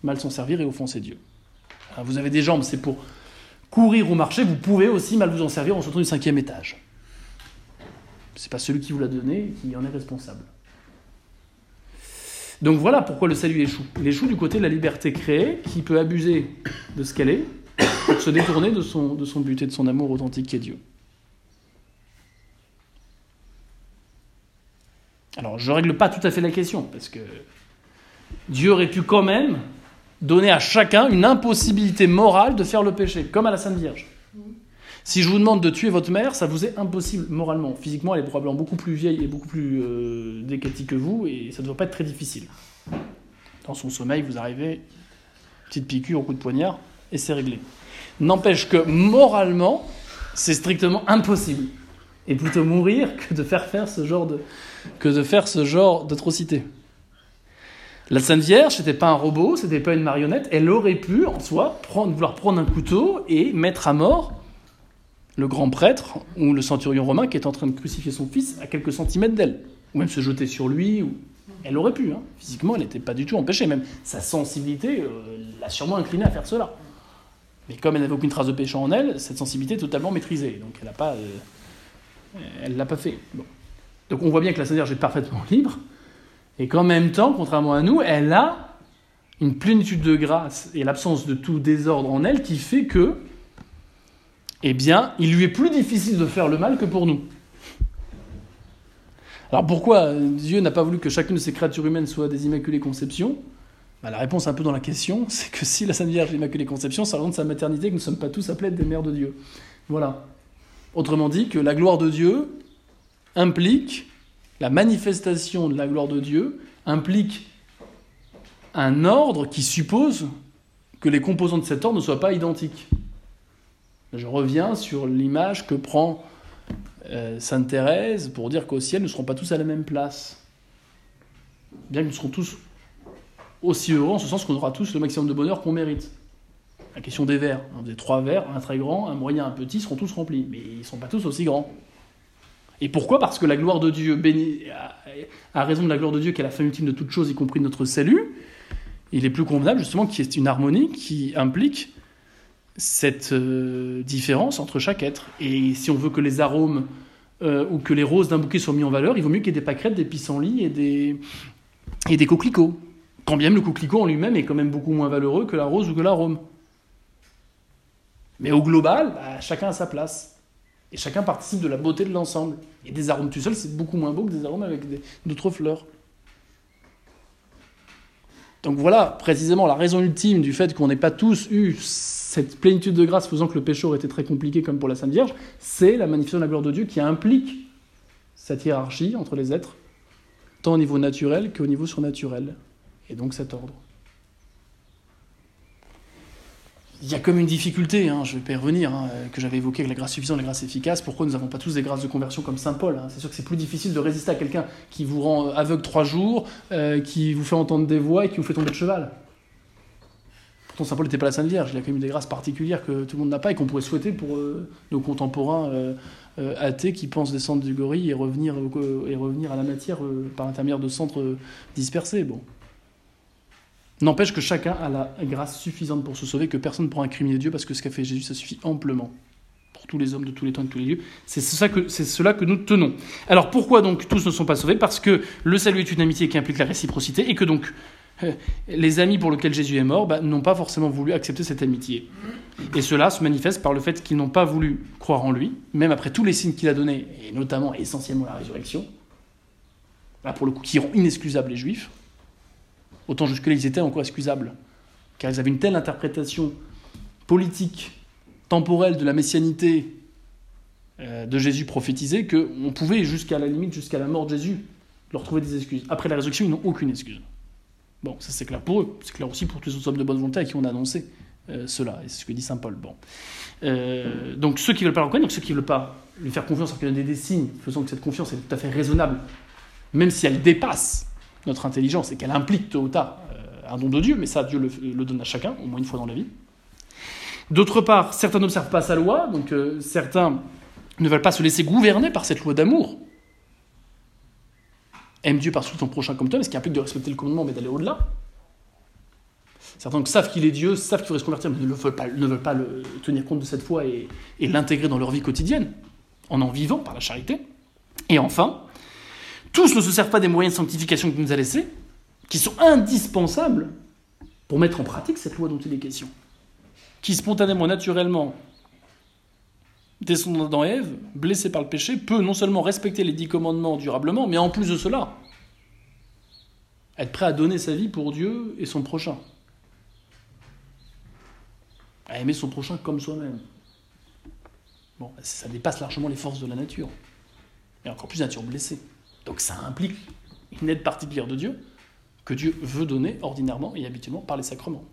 mal s'en servir et offenser Dieu. vous avez des jambes, c'est pour courir ou marcher, vous pouvez aussi mal vous en servir en sautant du cinquième étage. C'est pas celui qui vous l'a donné qui en est responsable. Donc voilà pourquoi le salut échoue. Il échoue du côté de la liberté créée, qui peut abuser de ce qu'elle est, pour se détourner de son, but et de son amour authentique qui est Dieu. Alors je ne règle pas tout à fait la question, parce que Dieu aurait pu quand même donner à chacun une impossibilité morale de faire le péché, comme à la Sainte Vierge. Si je vous demande de tuer votre mère, ça vous est impossible moralement. Physiquement, elle est probablement beaucoup plus vieille et beaucoup plus euh, que vous, et ça ne doit pas être très difficile. Dans son sommeil, vous arrivez, petite piqûre coup de poignard, et c'est réglé. N'empêche que moralement, c'est strictement impossible. Et plutôt mourir que de faire faire ce genre de, que de faire ce genre d'atrocité. La Sainte Vierge, n'était pas un robot, c'était pas une marionnette. Elle aurait pu, en soi, vouloir prendre un couteau et mettre à mort le grand prêtre ou le centurion romain qui est en train de crucifier son fils à quelques centimètres d'elle, ou même se jeter sur lui. Ou... Elle aurait pu. Hein. Physiquement, elle n'était pas du tout empêchée. Même sa sensibilité euh, l'a sûrement inclinée à faire cela. Mais comme elle n'avait aucune trace de péché en elle, cette sensibilité est totalement maîtrisée. Donc elle n'a pas, euh, elle l'a pas fait. Donc on voit bien que la Sainte Vierge est parfaitement [laughs] libre et qu'en même temps, contrairement à nous, elle a une plénitude de grâce et l'absence de tout désordre en elle qui fait que, eh bien, il lui est plus difficile de faire le mal que pour nous. Alors pourquoi Dieu n'a pas voulu que chacune de ces créatures humaines soit des Immaculées Conceptions? Bah, La réponse un peu dans la question, [laughs] c'est que si la Sainte Vierge est l'Immaculée Conception, ça rend de sa maternité que nous ne sommes pas tous appelés à être des mères de Dieu. Voilà. Autrement dit, que la gloire de Dieu implique la manifestation de la gloire de Dieu implique un ordre qui suppose que les composants de cet ordre ne soient pas identiques. Je reviens sur l'image que prend euh, Sainte Thérèse pour dire qu'au ciel, nous ne serons pas tous à la même place. Bien que nous serons tous aussi heureux, en ce sens qu'on aura tous le maximum de bonheur qu'on mérite. La question des verres. Vous avez trois verres, un très grand, un moyen, un petit, seront tous remplis. Mais ils ne sont pas tous aussi grands. Et pourquoi? Parce que la gloire de Dieu, béni, à raison de la gloire de Dieu qui est la fin ultime de toute chose, y compris notre salut, il est plus convenable justement qu'il y ait une harmonie qui implique cette euh, différence entre chaque être. Et si on veut que les arômes euh, ou que les roses d'un bouquet soient mis en valeur, il vaut mieux qu'il y ait des pâquerettes, des pissenlits et des, et des coquelicots. Quand bien même le coquelicot en lui-même est quand même beaucoup moins valeureux que la rose ou que l'arôme. Mais au global, bah, chacun a sa place. Et chacun participe de la beauté de l'ensemble. Et des arômes tout seul, c'est beaucoup moins beau que des arômes avec d'autres fleurs. Donc voilà précisément la raison ultime du fait qu'on n'ait pas tous eu cette plénitude de grâce faisant que le péché aurait été très compliqué comme pour la Sainte Vierge, c'est la manifestation de la gloire de Dieu qui implique cette hiérarchie entre les êtres, tant au niveau naturel qu'au niveau surnaturel, et donc cet ordre. Il y a comme une difficulté, hein, je vais pas y revenir, hein, que j'avais évoqué avec la grâce suffisante, la grâce efficace. Pourquoi nous n'avons pas tous des grâces de conversion comme saint Paul hein? C'est sûr que c'est plus difficile de résister à quelqu'un qui vous rend aveugle trois jours, euh, qui vous fait entendre des voix et qui vous fait tomber de cheval. Pourtant, saint Paul n'était pas la Sainte Vierge. Il a quand même des grâces particulières que tout le monde n'a pas et qu'on pourrait souhaiter pour euh, nos contemporains athées qui pensent descendre du gorille et revenir, à la matière par l'intermédiaire de centres dispersés. Bon. N'empêche que chacun a la grâce suffisante pour se sauver, que personne ne pourra incriminer Dieu, parce que ce qu'a fait Jésus, ça suffit amplement pour tous les hommes de tous les temps et de tous les lieux. C'est cela que nous tenons. Alors pourquoi donc tous ne sont pas sauvés? Parce que le salut est une amitié qui implique la réciprocité, et que donc euh, [laughs] les amis pour lesquels Jésus est mort bah, n'ont pas forcément voulu accepter cette amitié. Et cela se manifeste par le fait qu'ils n'ont pas voulu croire en lui, même après tous les signes qu'il a donnés, et notamment essentiellement la résurrection, pour le coup qui rend inexcusable les juifs, Autant jusque-là, ils étaient encore excusables, car ils avaient une telle interprétation politique, temporelle de la messianité euh, de Jésus prophétisé qu'on pouvait, jusqu'à la limite, jusqu'à la mort de Jésus, leur trouver des excuses. Après la résurrection, ils n'ont aucune excuse. Bon, ça c'est clair pour eux, c'est clair aussi pour tous les hommes de bonne volonté à qui on a annoncé euh, cela, et c'est ce que dit saint Paul. Bon. Euh, donc ceux qui veulent pas le reconnaître, donc ceux qui veulent pas lui faire confiance, alors qu'il donne des signes faisant que cette confiance est tout à fait raisonnable, même si elle dépasse notre intelligence et qu'elle implique tôt ou tard un don de Dieu, mais ça, Dieu le, donne à chacun, au moins une fois dans la vie. D'autre part, certains n'observent pas sa loi, donc euh, certains ne veulent pas se laisser gouverner par cette loi d'amour. Aime Dieu par tout ton prochain comme toi, mais ce qui implique de respecter le commandement, mais d'aller au-delà. Certains savent qu'il est Dieu, savent qu'il faut se convertir, mais ne veulent pas, tenir compte de cette foi et, et l'intégrer dans leur vie quotidienne, en en vivant par la charité. Et enfin, tous ne se servent pas des moyens de sanctification qu'il nous a laissés, qui sont indispensables pour mettre en pratique cette loi dont il est question. Qui spontanément, naturellement, descendant dans Ève, blessé par le péché, peut non seulement respecter les dix commandements durablement, mais en plus de cela, être prêt à donner sa vie pour Dieu et son prochain. À aimer son prochain comme soi-même. Bon, ça dépasse largement les forces de la nature. Et encore plus nature blessée. Donc ça implique une aide particulière de Dieu que Dieu veut donner ordinairement et habituellement par les sacrements.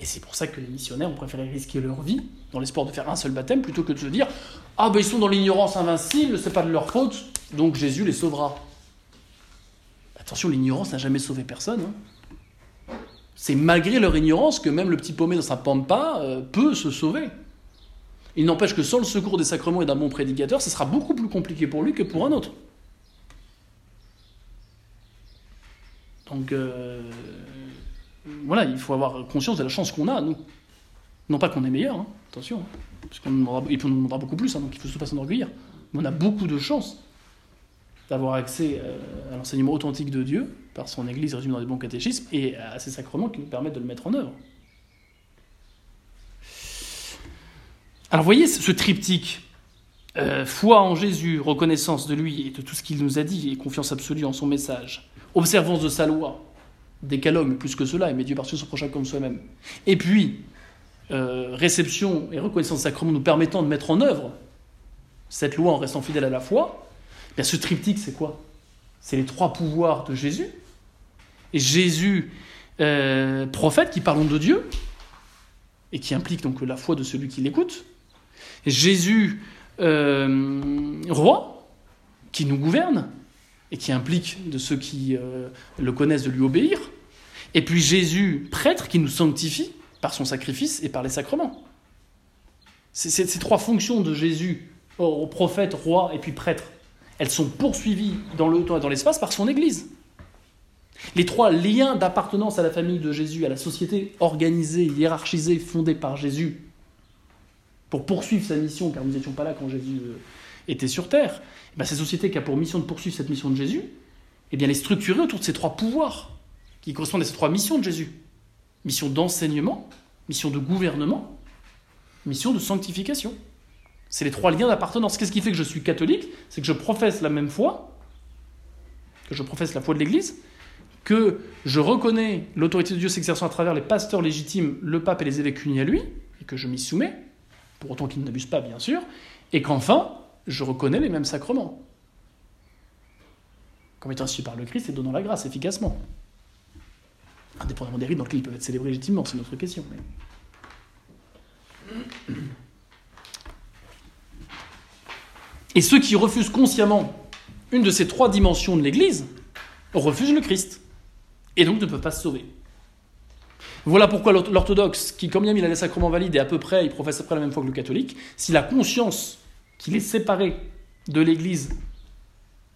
Et c'est pour ça que les missionnaires ont préféré risquer leur vie dans l'espoir de faire un seul baptême plutôt que de se dire Ah ben ils sont dans l'ignorance invincible, c'est pas de leur faute, donc Jésus les sauvera. Attention, l'ignorance n'a jamais sauvé personne. Hein. C'est malgré leur ignorance que même le petit paumé dans sa pampa euh, peut se sauver. Il n'empêche que sans le secours des sacrements et d'un bon prédicateur, ce sera beaucoup plus compliqué pour lui que pour un autre. Donc, euh, voilà, il faut avoir conscience de la chance qu'on a, nous. Non pas qu'on est meilleur, hein, attention, hein, parce qu'on nous demandera beaucoup plus, hein, donc il faut surtout pas s'enorgueillir. Mais on a beaucoup de chance d'avoir accès euh, à l'enseignement authentique de Dieu par son Église résumée dans les bons catéchismes et à ces sacrements qui nous permettent de le mettre en œuvre. Alors voyez ce triptyque, euh, foi en Jésus, reconnaissance de lui et de tout ce qu'il nous a dit et confiance absolue en son message, observance de sa loi, décalogue, mais plus que cela, aimer Dieu par-dessus son prochain comme soi-même. Et puis, euh, réception et reconnaissance sacrement nous permettant de mettre en œuvre cette loi en restant fidèle à la foi, bien ce triptyque, c'est quoi? C'est les trois pouvoirs de Jésus. Et Jésus, euh, prophète, qui parlons de Dieu, et qui implique donc la foi de celui qui l'écoute. Jésus, euh, roi, qui nous gouverne et qui implique de ceux qui euh, le connaissent de lui obéir. Et puis Jésus, prêtre, qui nous sanctifie par son sacrifice et par les sacrements. Ces, trois fonctions de Jésus, prophète, roi et puis prêtre, elles sont poursuivies dans le temps et dans l'espace par son Église. Les trois liens d'appartenance à la famille de Jésus, à la société organisée, hiérarchisée, fondée par Jésus, pour poursuivre sa mission, car nous n'étions pas là quand Jésus euh, était sur terre, eh bien, cette société qui a pour mission de poursuivre cette mission de Jésus, eh bien, elle est structurée autour de ces trois pouvoirs qui correspondent à ces trois missions de Jésus. Mission d'enseignement, mission de gouvernement, mission de sanctification. C'est les trois liens d'appartenance. Qu'est-ce qui fait que je suis catholique? C'est que je professe la même foi, que je professe la foi de l'Église, que je reconnais l'autorité de Dieu s'exerçant à travers les pasteurs légitimes, le pape et les évêques unis à lui, et que je m'y soumets, pour autant qu'ils n'abusent pas, bien sûr, et qu'enfin, je reconnais les mêmes sacrements. Comme étant institués par le Christ et donnant la grâce efficacement. Indépendamment des rites dans lesquels ils peuvent être célébrés légitimement, c'est notre question. Et ceux qui refusent consciemment une de ces trois dimensions de l'Église refusent le Christ et donc ne peuvent pas se sauver. Voilà pourquoi l'orthodoxe, qui comme il a les sacrements valides et à peu près, il professe à peu près la même foi que le catholique, s'il a conscience qu'il est séparé de l'Église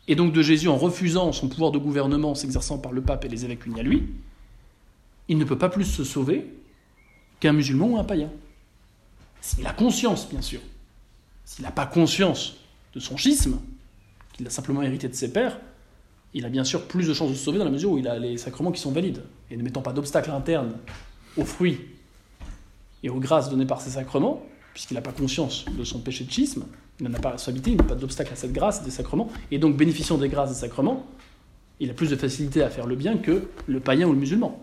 et donc de Jésus en refusant son pouvoir de gouvernement s'exerçant par le pape et les évêques unis à lui, il ne peut pas plus se sauver qu'un musulman ou un païen. S'il a conscience, bien sûr. S'il n'a pas conscience de son schisme, qu'il a simplement hérité de ses pères, il a bien sûr plus de chances de se sauver dans la mesure où il a les sacrements qui sont valides. Et ne mettant pas d'obstacle interne aux fruits et aux grâces données par ces sacrements, puisqu'il n'a pas conscience de son péché de schisme, il n'en a pas à s'habiter, il n'a pas d'obstacle à cette grâce des sacrements, et donc bénéficiant des grâces des sacrements, il a plus de facilité à faire le bien que le païen ou le musulman.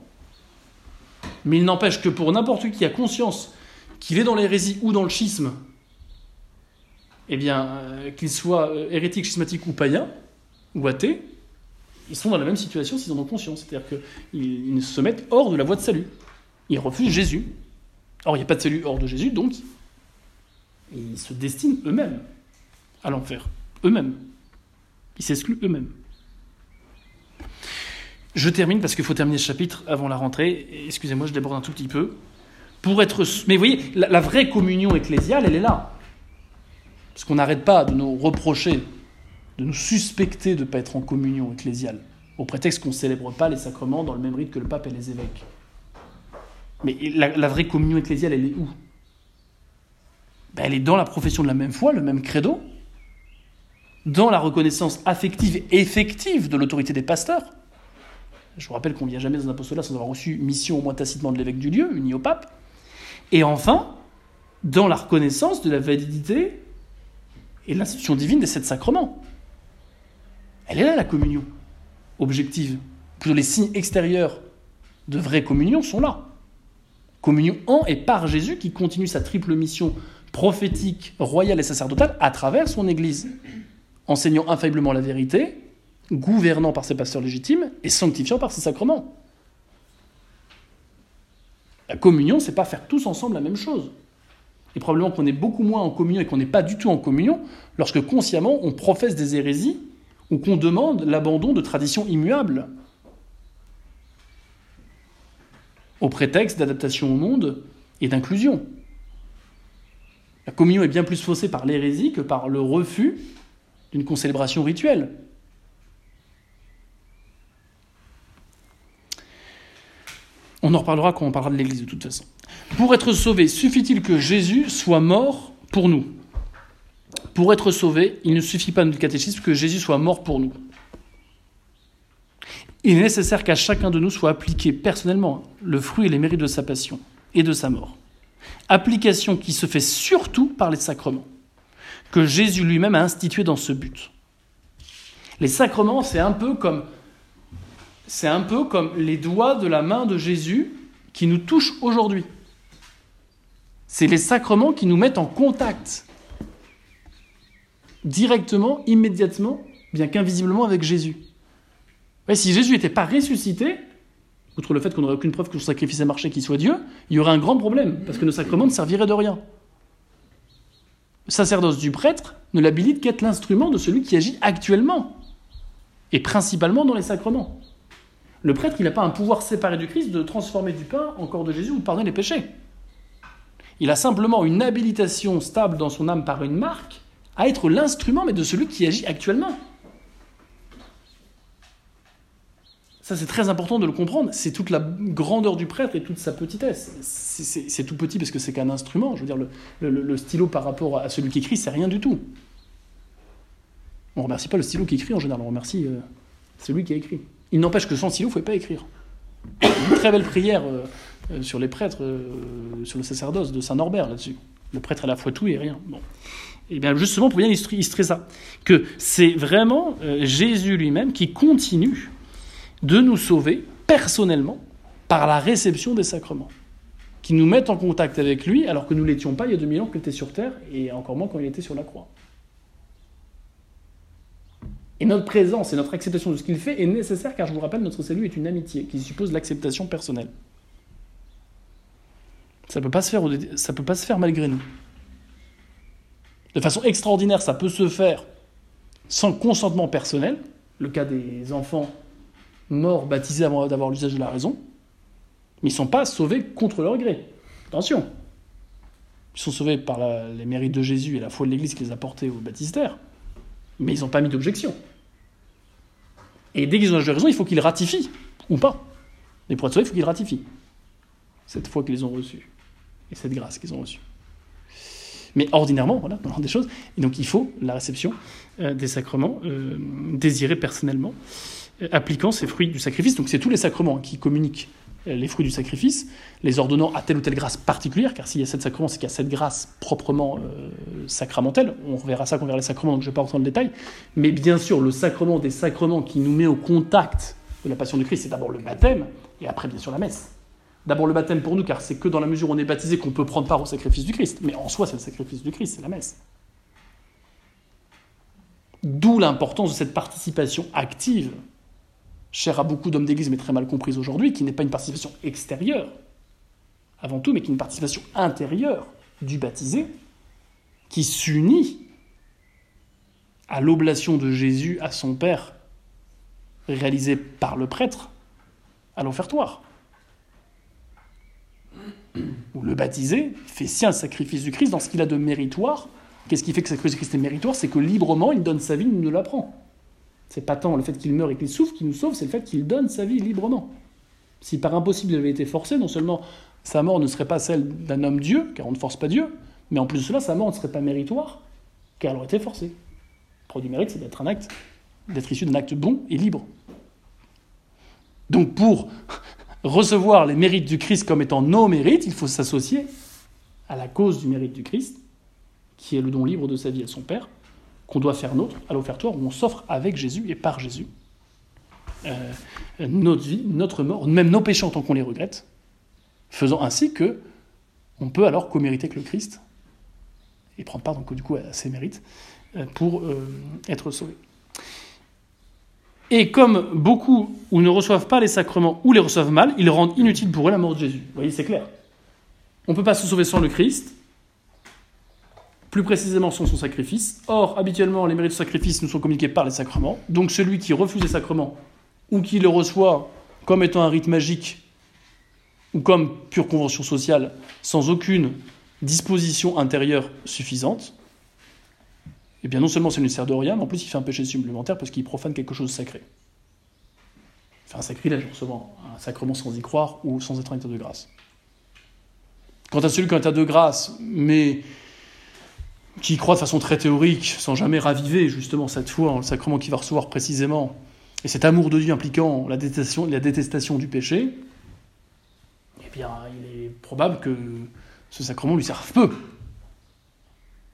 Mais il n'empêche que pour n'importe qui qui a conscience qu'il est dans l'hérésie ou dans le schisme, eh bien, euh, qu'il soit euh, hérétique, schismatique ou païen, ou athée, ils sont dans la même situation s'ils en ont conscience. C'est-à-dire qu'ils se mettent hors de la voie de salut. Ils refusent Jésus. Or, il n'y a pas de salut hors de Jésus, donc ils se destinent eux-mêmes à l'enfer. Eux-mêmes. Ils s'excluent eux-mêmes. Je termine parce qu'il faut terminer ce chapitre avant la rentrée. Excusez-moi, je déborde un tout petit peu. Pour être. Mais vous voyez, la, la vraie communion ecclésiale, elle est là. Parce qu'on n'arrête pas de nous reprocher de nous suspecter de ne pas être en communion ecclésiale, au prétexte qu'on ne célèbre pas les sacrements dans le même rite que le pape et les évêques. Mais la, vraie communion ecclésiale, elle est où? Ben, Elle est dans la profession de la même foi, le même credo, dans la reconnaissance affective et effective de l'autorité des pasteurs. Je vous rappelle qu'on ne vient jamais dans un apostolat sans avoir reçu mission au moins tacitement de l'évêque du lieu, uni au pape. Et enfin, dans la reconnaissance de la validité et de l'institution divine des sept sacrements. Elle est là, la communion objective. Plutôt les signes extérieurs de vraie communion sont là. Communion en et par Jésus qui continue sa triple mission prophétique, royale et sacerdotale à travers son Église, enseignant infailliblement la vérité, gouvernant par ses pasteurs légitimes et sanctifiant par ses sacrements. La communion, c'est pas faire tous ensemble la même chose. Et probablement qu'on est beaucoup moins en communion et qu'on n'est pas du tout en communion lorsque consciemment on professe des hérésies ou qu'on demande l'abandon de traditions immuables au prétexte d'adaptation au monde et d'inclusion. La communion est bien plus faussée par l'hérésie que par le refus d'une concélébration rituelle. On en reparlera quand on parlera de l'Église de toute façon. Pour être sauvé, suffit-il que Jésus soit mort pour nous? Pour être sauvé, il ne suffit pas de catéchisme que Jésus soit mort pour nous. Il est nécessaire qu'à chacun de nous soit appliqué personnellement le fruit et les mérites de sa passion et de sa mort. Application qui se fait surtout par les sacrements, que Jésus lui-même a institués dans ce but. Les sacrements, c'est un peu comme c'est un peu comme les doigts de la main de Jésus qui nous touchent aujourd'hui. C'est les sacrements qui nous mettent en contact directement, immédiatement, bien qu'invisiblement avec Jésus. si Jésus n'était pas ressuscité, outre le fait qu'on n'aurait aucune preuve que son sacrifice ait marché, qu'il soit Dieu, il y aurait un grand problème, parce que nos sacrements ne serviraient de rien. Le sacerdoce du prêtre ne l'habilite qu'à être l'instrument de celui qui agit actuellement, et principalement dans les sacrements. Le prêtre, il n'a pas un pouvoir séparé du Christ de transformer du pain en corps de Jésus ou de pardonner les péchés. Il a simplement une habilitation stable dans son âme par une marque à être l'instrument, mais de celui qui agit actuellement. Ça, c'est très important de le comprendre. C'est toute la grandeur du prêtre et toute sa petitesse. C'est tout petit parce que c'est qu'un instrument. Je veux dire, le, stylo par rapport à celui qui écrit, c'est rien du tout. On remercie pas le stylo qui écrit en général, on remercie euh, celui qui a écrit. Il n'empêche que sans stylo, il ne faut pas écrire. Une très belle prière euh, euh, sur les prêtres, sur le sacerdoce de Saint Norbert là-dessus. Le prêtre à la fois tout et rien. Bon. Et eh bien justement pour bien illustrer ça, que c'est vraiment Jésus lui-même qui continue de nous sauver personnellement par la réception des sacrements, qui nous mettent en contact avec lui alors que nous ne l'étions pas il y a 2000 ans qu'il était sur terre et encore moins quand il était sur la croix. Et notre présence et notre acceptation de ce qu'il fait est nécessaire car je vous rappelle, notre salut est une amitié qui suppose l'acceptation personnelle. Ça ne peut, pas se faire, ça peut pas se faire malgré nous. De façon extraordinaire, ça peut se faire sans consentement personnel, le cas des enfants morts baptisés avant d'avoir l'usage de la raison, mais ils ne sont pas sauvés contre leur gré. Attention. Ils sont sauvés par les mérites de Jésus et la foi de l'Église qui les a portés au baptistère, mais ils n'ont pas mis d'objection. Et dès qu'ils ont l'usage de la raison, il faut qu'ils ratifient, ou pas. Mais pour être sauvés, il faut qu'ils ratifient cette foi qu'ils ont reçue et cette grâce qu'ils ont reçue. Mais ordinairement, voilà, dans des choses. Et donc il faut la réception euh, des sacrements euh, désirés personnellement, appliquant ces fruits du sacrifice. Donc c'est tous les sacrements qui communiquent les fruits du sacrifice, les ordonnant à telle ou telle grâce particulière, car s'il y a sept sacrements, c'est qu'il y a cette grâce proprement sacramentelle. On verra ça quand on verra les sacrements, donc je ne vais pas rentrer dans le détail. Mais bien sûr, le sacrement des sacrements qui nous met au contact de la passion du Christ, c'est d'abord le baptême, et après bien sûr la messe. D'abord le baptême pour nous, car c'est que dans la mesure où on est baptisé qu'on peut prendre part au sacrifice du Christ. Mais en soi, c'est le sacrifice du Christ, c'est la messe. D'où l'importance de cette participation active, chère à beaucoup d'hommes d'église, mais très mal comprise aujourd'hui, qui n'est pas une participation extérieure, avant tout, mais qui est une participation intérieure du baptisé, qui s'unit à l'oblation de Jésus à son Père, réalisée par le prêtre à l'offertoire où le baptisé fait sien le sacrifice du Christ dans ce qu'il a de méritoire. Qu'est-ce qui fait que le sacrifice du Christ est méritoire? C'est que librement, il donne sa vie, il nous la prend. C'est pas tant le fait qu'il meurt et qu'il souffre qui nous sauve, c'est le fait qu'il donne sa vie librement. Si par impossible il avait été forcé, non seulement sa mort ne serait pas celle d'un homme Dieu, car on ne force pas Dieu, mais en plus de cela, sa mort ne serait pas méritoire, car elle aurait été forcée. Le produit mérite, c'est d'être un acte, d'être issu d'un acte bon et libre. Donc pour [laughs] recevoir les mérites du Christ comme étant nos mérites, il faut s'associer à la cause du mérite du Christ, qui est le don libre de sa vie à son Père, qu'on doit faire nôtre à l'offertoire où on s'offre avec Jésus et par Jésus. Euh, notre vie, notre mort, même nos péchés en tant qu'on les regrette, faisant ainsi que on peut alors commériter que le Christ et prendre part donc du coup à ses mérites euh, pour euh, être sauvé. Et comme beaucoup ou ne reçoivent pas les sacrements ou les reçoivent mal, ils rendent inutile pour eux la mort de Jésus. Vous voyez, c'est clair. On ne peut pas se sauver sans le Christ, plus précisément sans son sacrifice. Or, habituellement, les mérites du sacrifice nous sont communiqués par les sacrements. Donc celui qui refuse les sacrements ou qui les reçoit comme étant un rite magique ou comme pure convention sociale, sans aucune disposition intérieure suffisante, eh bien non seulement ça ne lui sert de rien, mais en plus il fait un péché supplémentaire parce qu'il profane quelque chose de sacré. Il un sacrilège, souvent, un sacrement sans y croire ou sans être en état de grâce. Quant à celui qui est en état de grâce, mais qui croit de façon très théorique, sans jamais raviver justement cette foi en le sacrement qu'il va recevoir précisément, et cet amour de Dieu impliquant la détestation, du péché, eh bien il est probable que ce sacrement lui serve peu.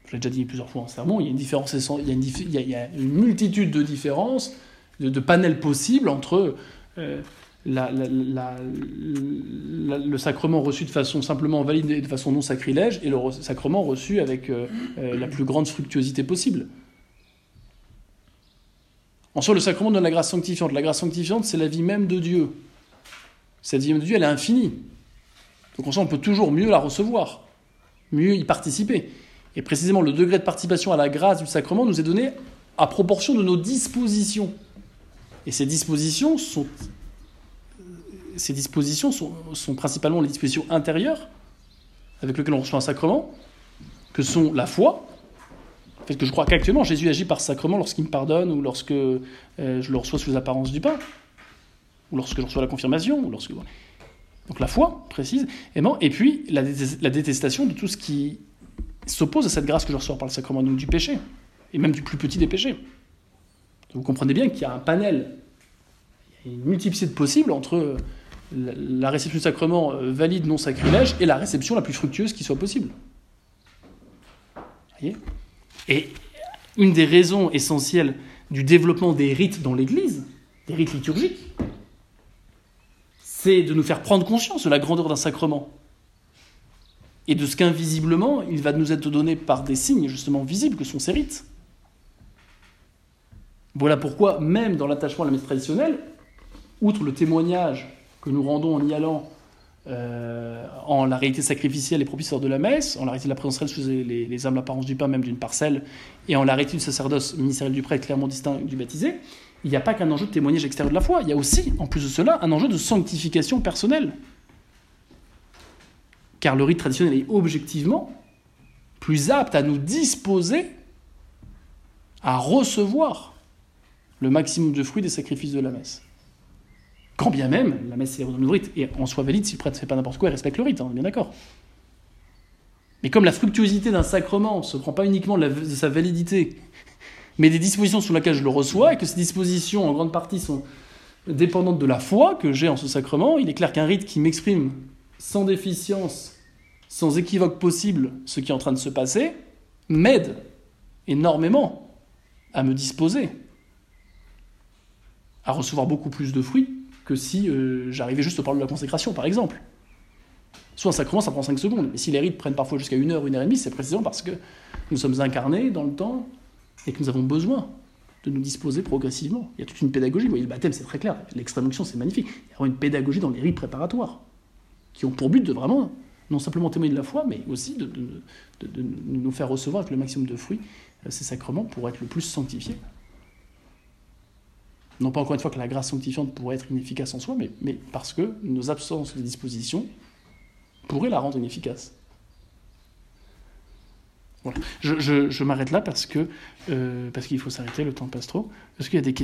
Je l'ai déjà dit plusieurs fois en sermon, il y a une différence, y il y a une multitude de différences, de, panels possibles entre euh, le sacrement reçu de façon simplement valide et de façon non sacrilège et le sacrement reçu avec euh, euh, la plus grande fructuosité possible. En soi, le sacrement donne la grâce sanctifiante. La grâce sanctifiante, c'est la vie même de Dieu. Cette vie même de Dieu, elle est infinie. Donc en soi, on peut toujours mieux la recevoir, mieux y participer. Et précisément, le degré de participation à la grâce du sacrement nous est donné à proportion de nos dispositions. Et ces dispositions sont, ces dispositions sont, principalement les dispositions intérieures avec lesquelles on reçoit un sacrement, que sont la foi, fait que je crois qu'actuellement Jésus agit par sacrement lorsqu'il me pardonne ou lorsque euh, je le reçois sous les apparences du pain, ou lorsque je reçois la confirmation, ou lorsque donc la foi précise, et puis la, détestation de tout ce qui s'oppose à cette grâce que je reçois par le sacrement donc du péché, et même du plus petit des péchés. vous comprenez bien qu'il y a un panel, il y a une multiplicité de possibles entre la réception du sacrement euh, valide, non sacrilège, et la réception la plus fructueuse qui soit possible. Voyez et une des raisons essentielles du développement des rites dans l'Église, des rites liturgiques, c'est de nous faire prendre conscience de la grandeur d'un sacrement et de ce qu'invisiblement il va nous être donné par des signes justement visibles que sont ces rites. Voilà pourquoi, même dans l'attachement à la messe traditionnelle, outre le témoignage que nous rendons en y allant euh, en la réalité sacrificielle et propitiaire de la messe, en la réalité de la présence réelle sous les, les âmes l'apparence du pain même d'une parcelle, et en la réalité du sacerdoce ministériel du prêtre clairement distinct du baptisé, il n'y a pas qu'un enjeu de témoignage extérieur de la foi, il y a aussi, en plus de cela, un enjeu de sanctification personnelle. Car le rite traditionnel est objectivement plus apte à nous disposer à recevoir le maximum de fruits des sacrifices de la messe. Quand bien même, la messe est le rite, et en soi valide si le prêtre ne fait pas n'importe quoi et respecte le rite, hein, on est bien d'accord. Mais comme la fructuosité d'un sacrement ne se prend pas uniquement de, de, sa validité, mais des dispositions sous lesquelles je le reçois, et que ces dispositions en grande partie sont dépendantes de la foi que j'ai en ce sacrement, il est clair qu'un rite qui m'exprime sans déficience, sans équivoque possible ce qui est en train de se passer, m'aide énormément à me disposer à recevoir beaucoup plus de fruits que si euh, j'arrivais juste au parler de la consécration, par exemple. Soit un sacrement, ça prend 5 secondes, mais si les rites prennent parfois jusqu'à une heure, une heure et demie, c'est précisément parce que nous sommes incarnés dans le temps et que nous avons besoin de nous disposer progressivement. Il y a toute une pédagogie. Vous voyez, le baptême, c'est très clair. L'extrême onction, c'est magnifique. Il y a une pédagogie dans les rites préparatoires qui ont pour but de vraiment, non simplement témoigner de la foi, mais aussi de nous faire recevoir avec le maximum de fruits euh, ces sacrements pour être le plus sanctifiés. Non pas encore une fois que la grâce sanctifiante pourrait être inefficace en soi, mais, parce que nos absences de disposition pourraient la rendre inefficace. Voilà. Je, m'arrête là parce que euh, parce qu'il faut s'arrêter, le temps passe trop. Est-ce qu'il y a des questions?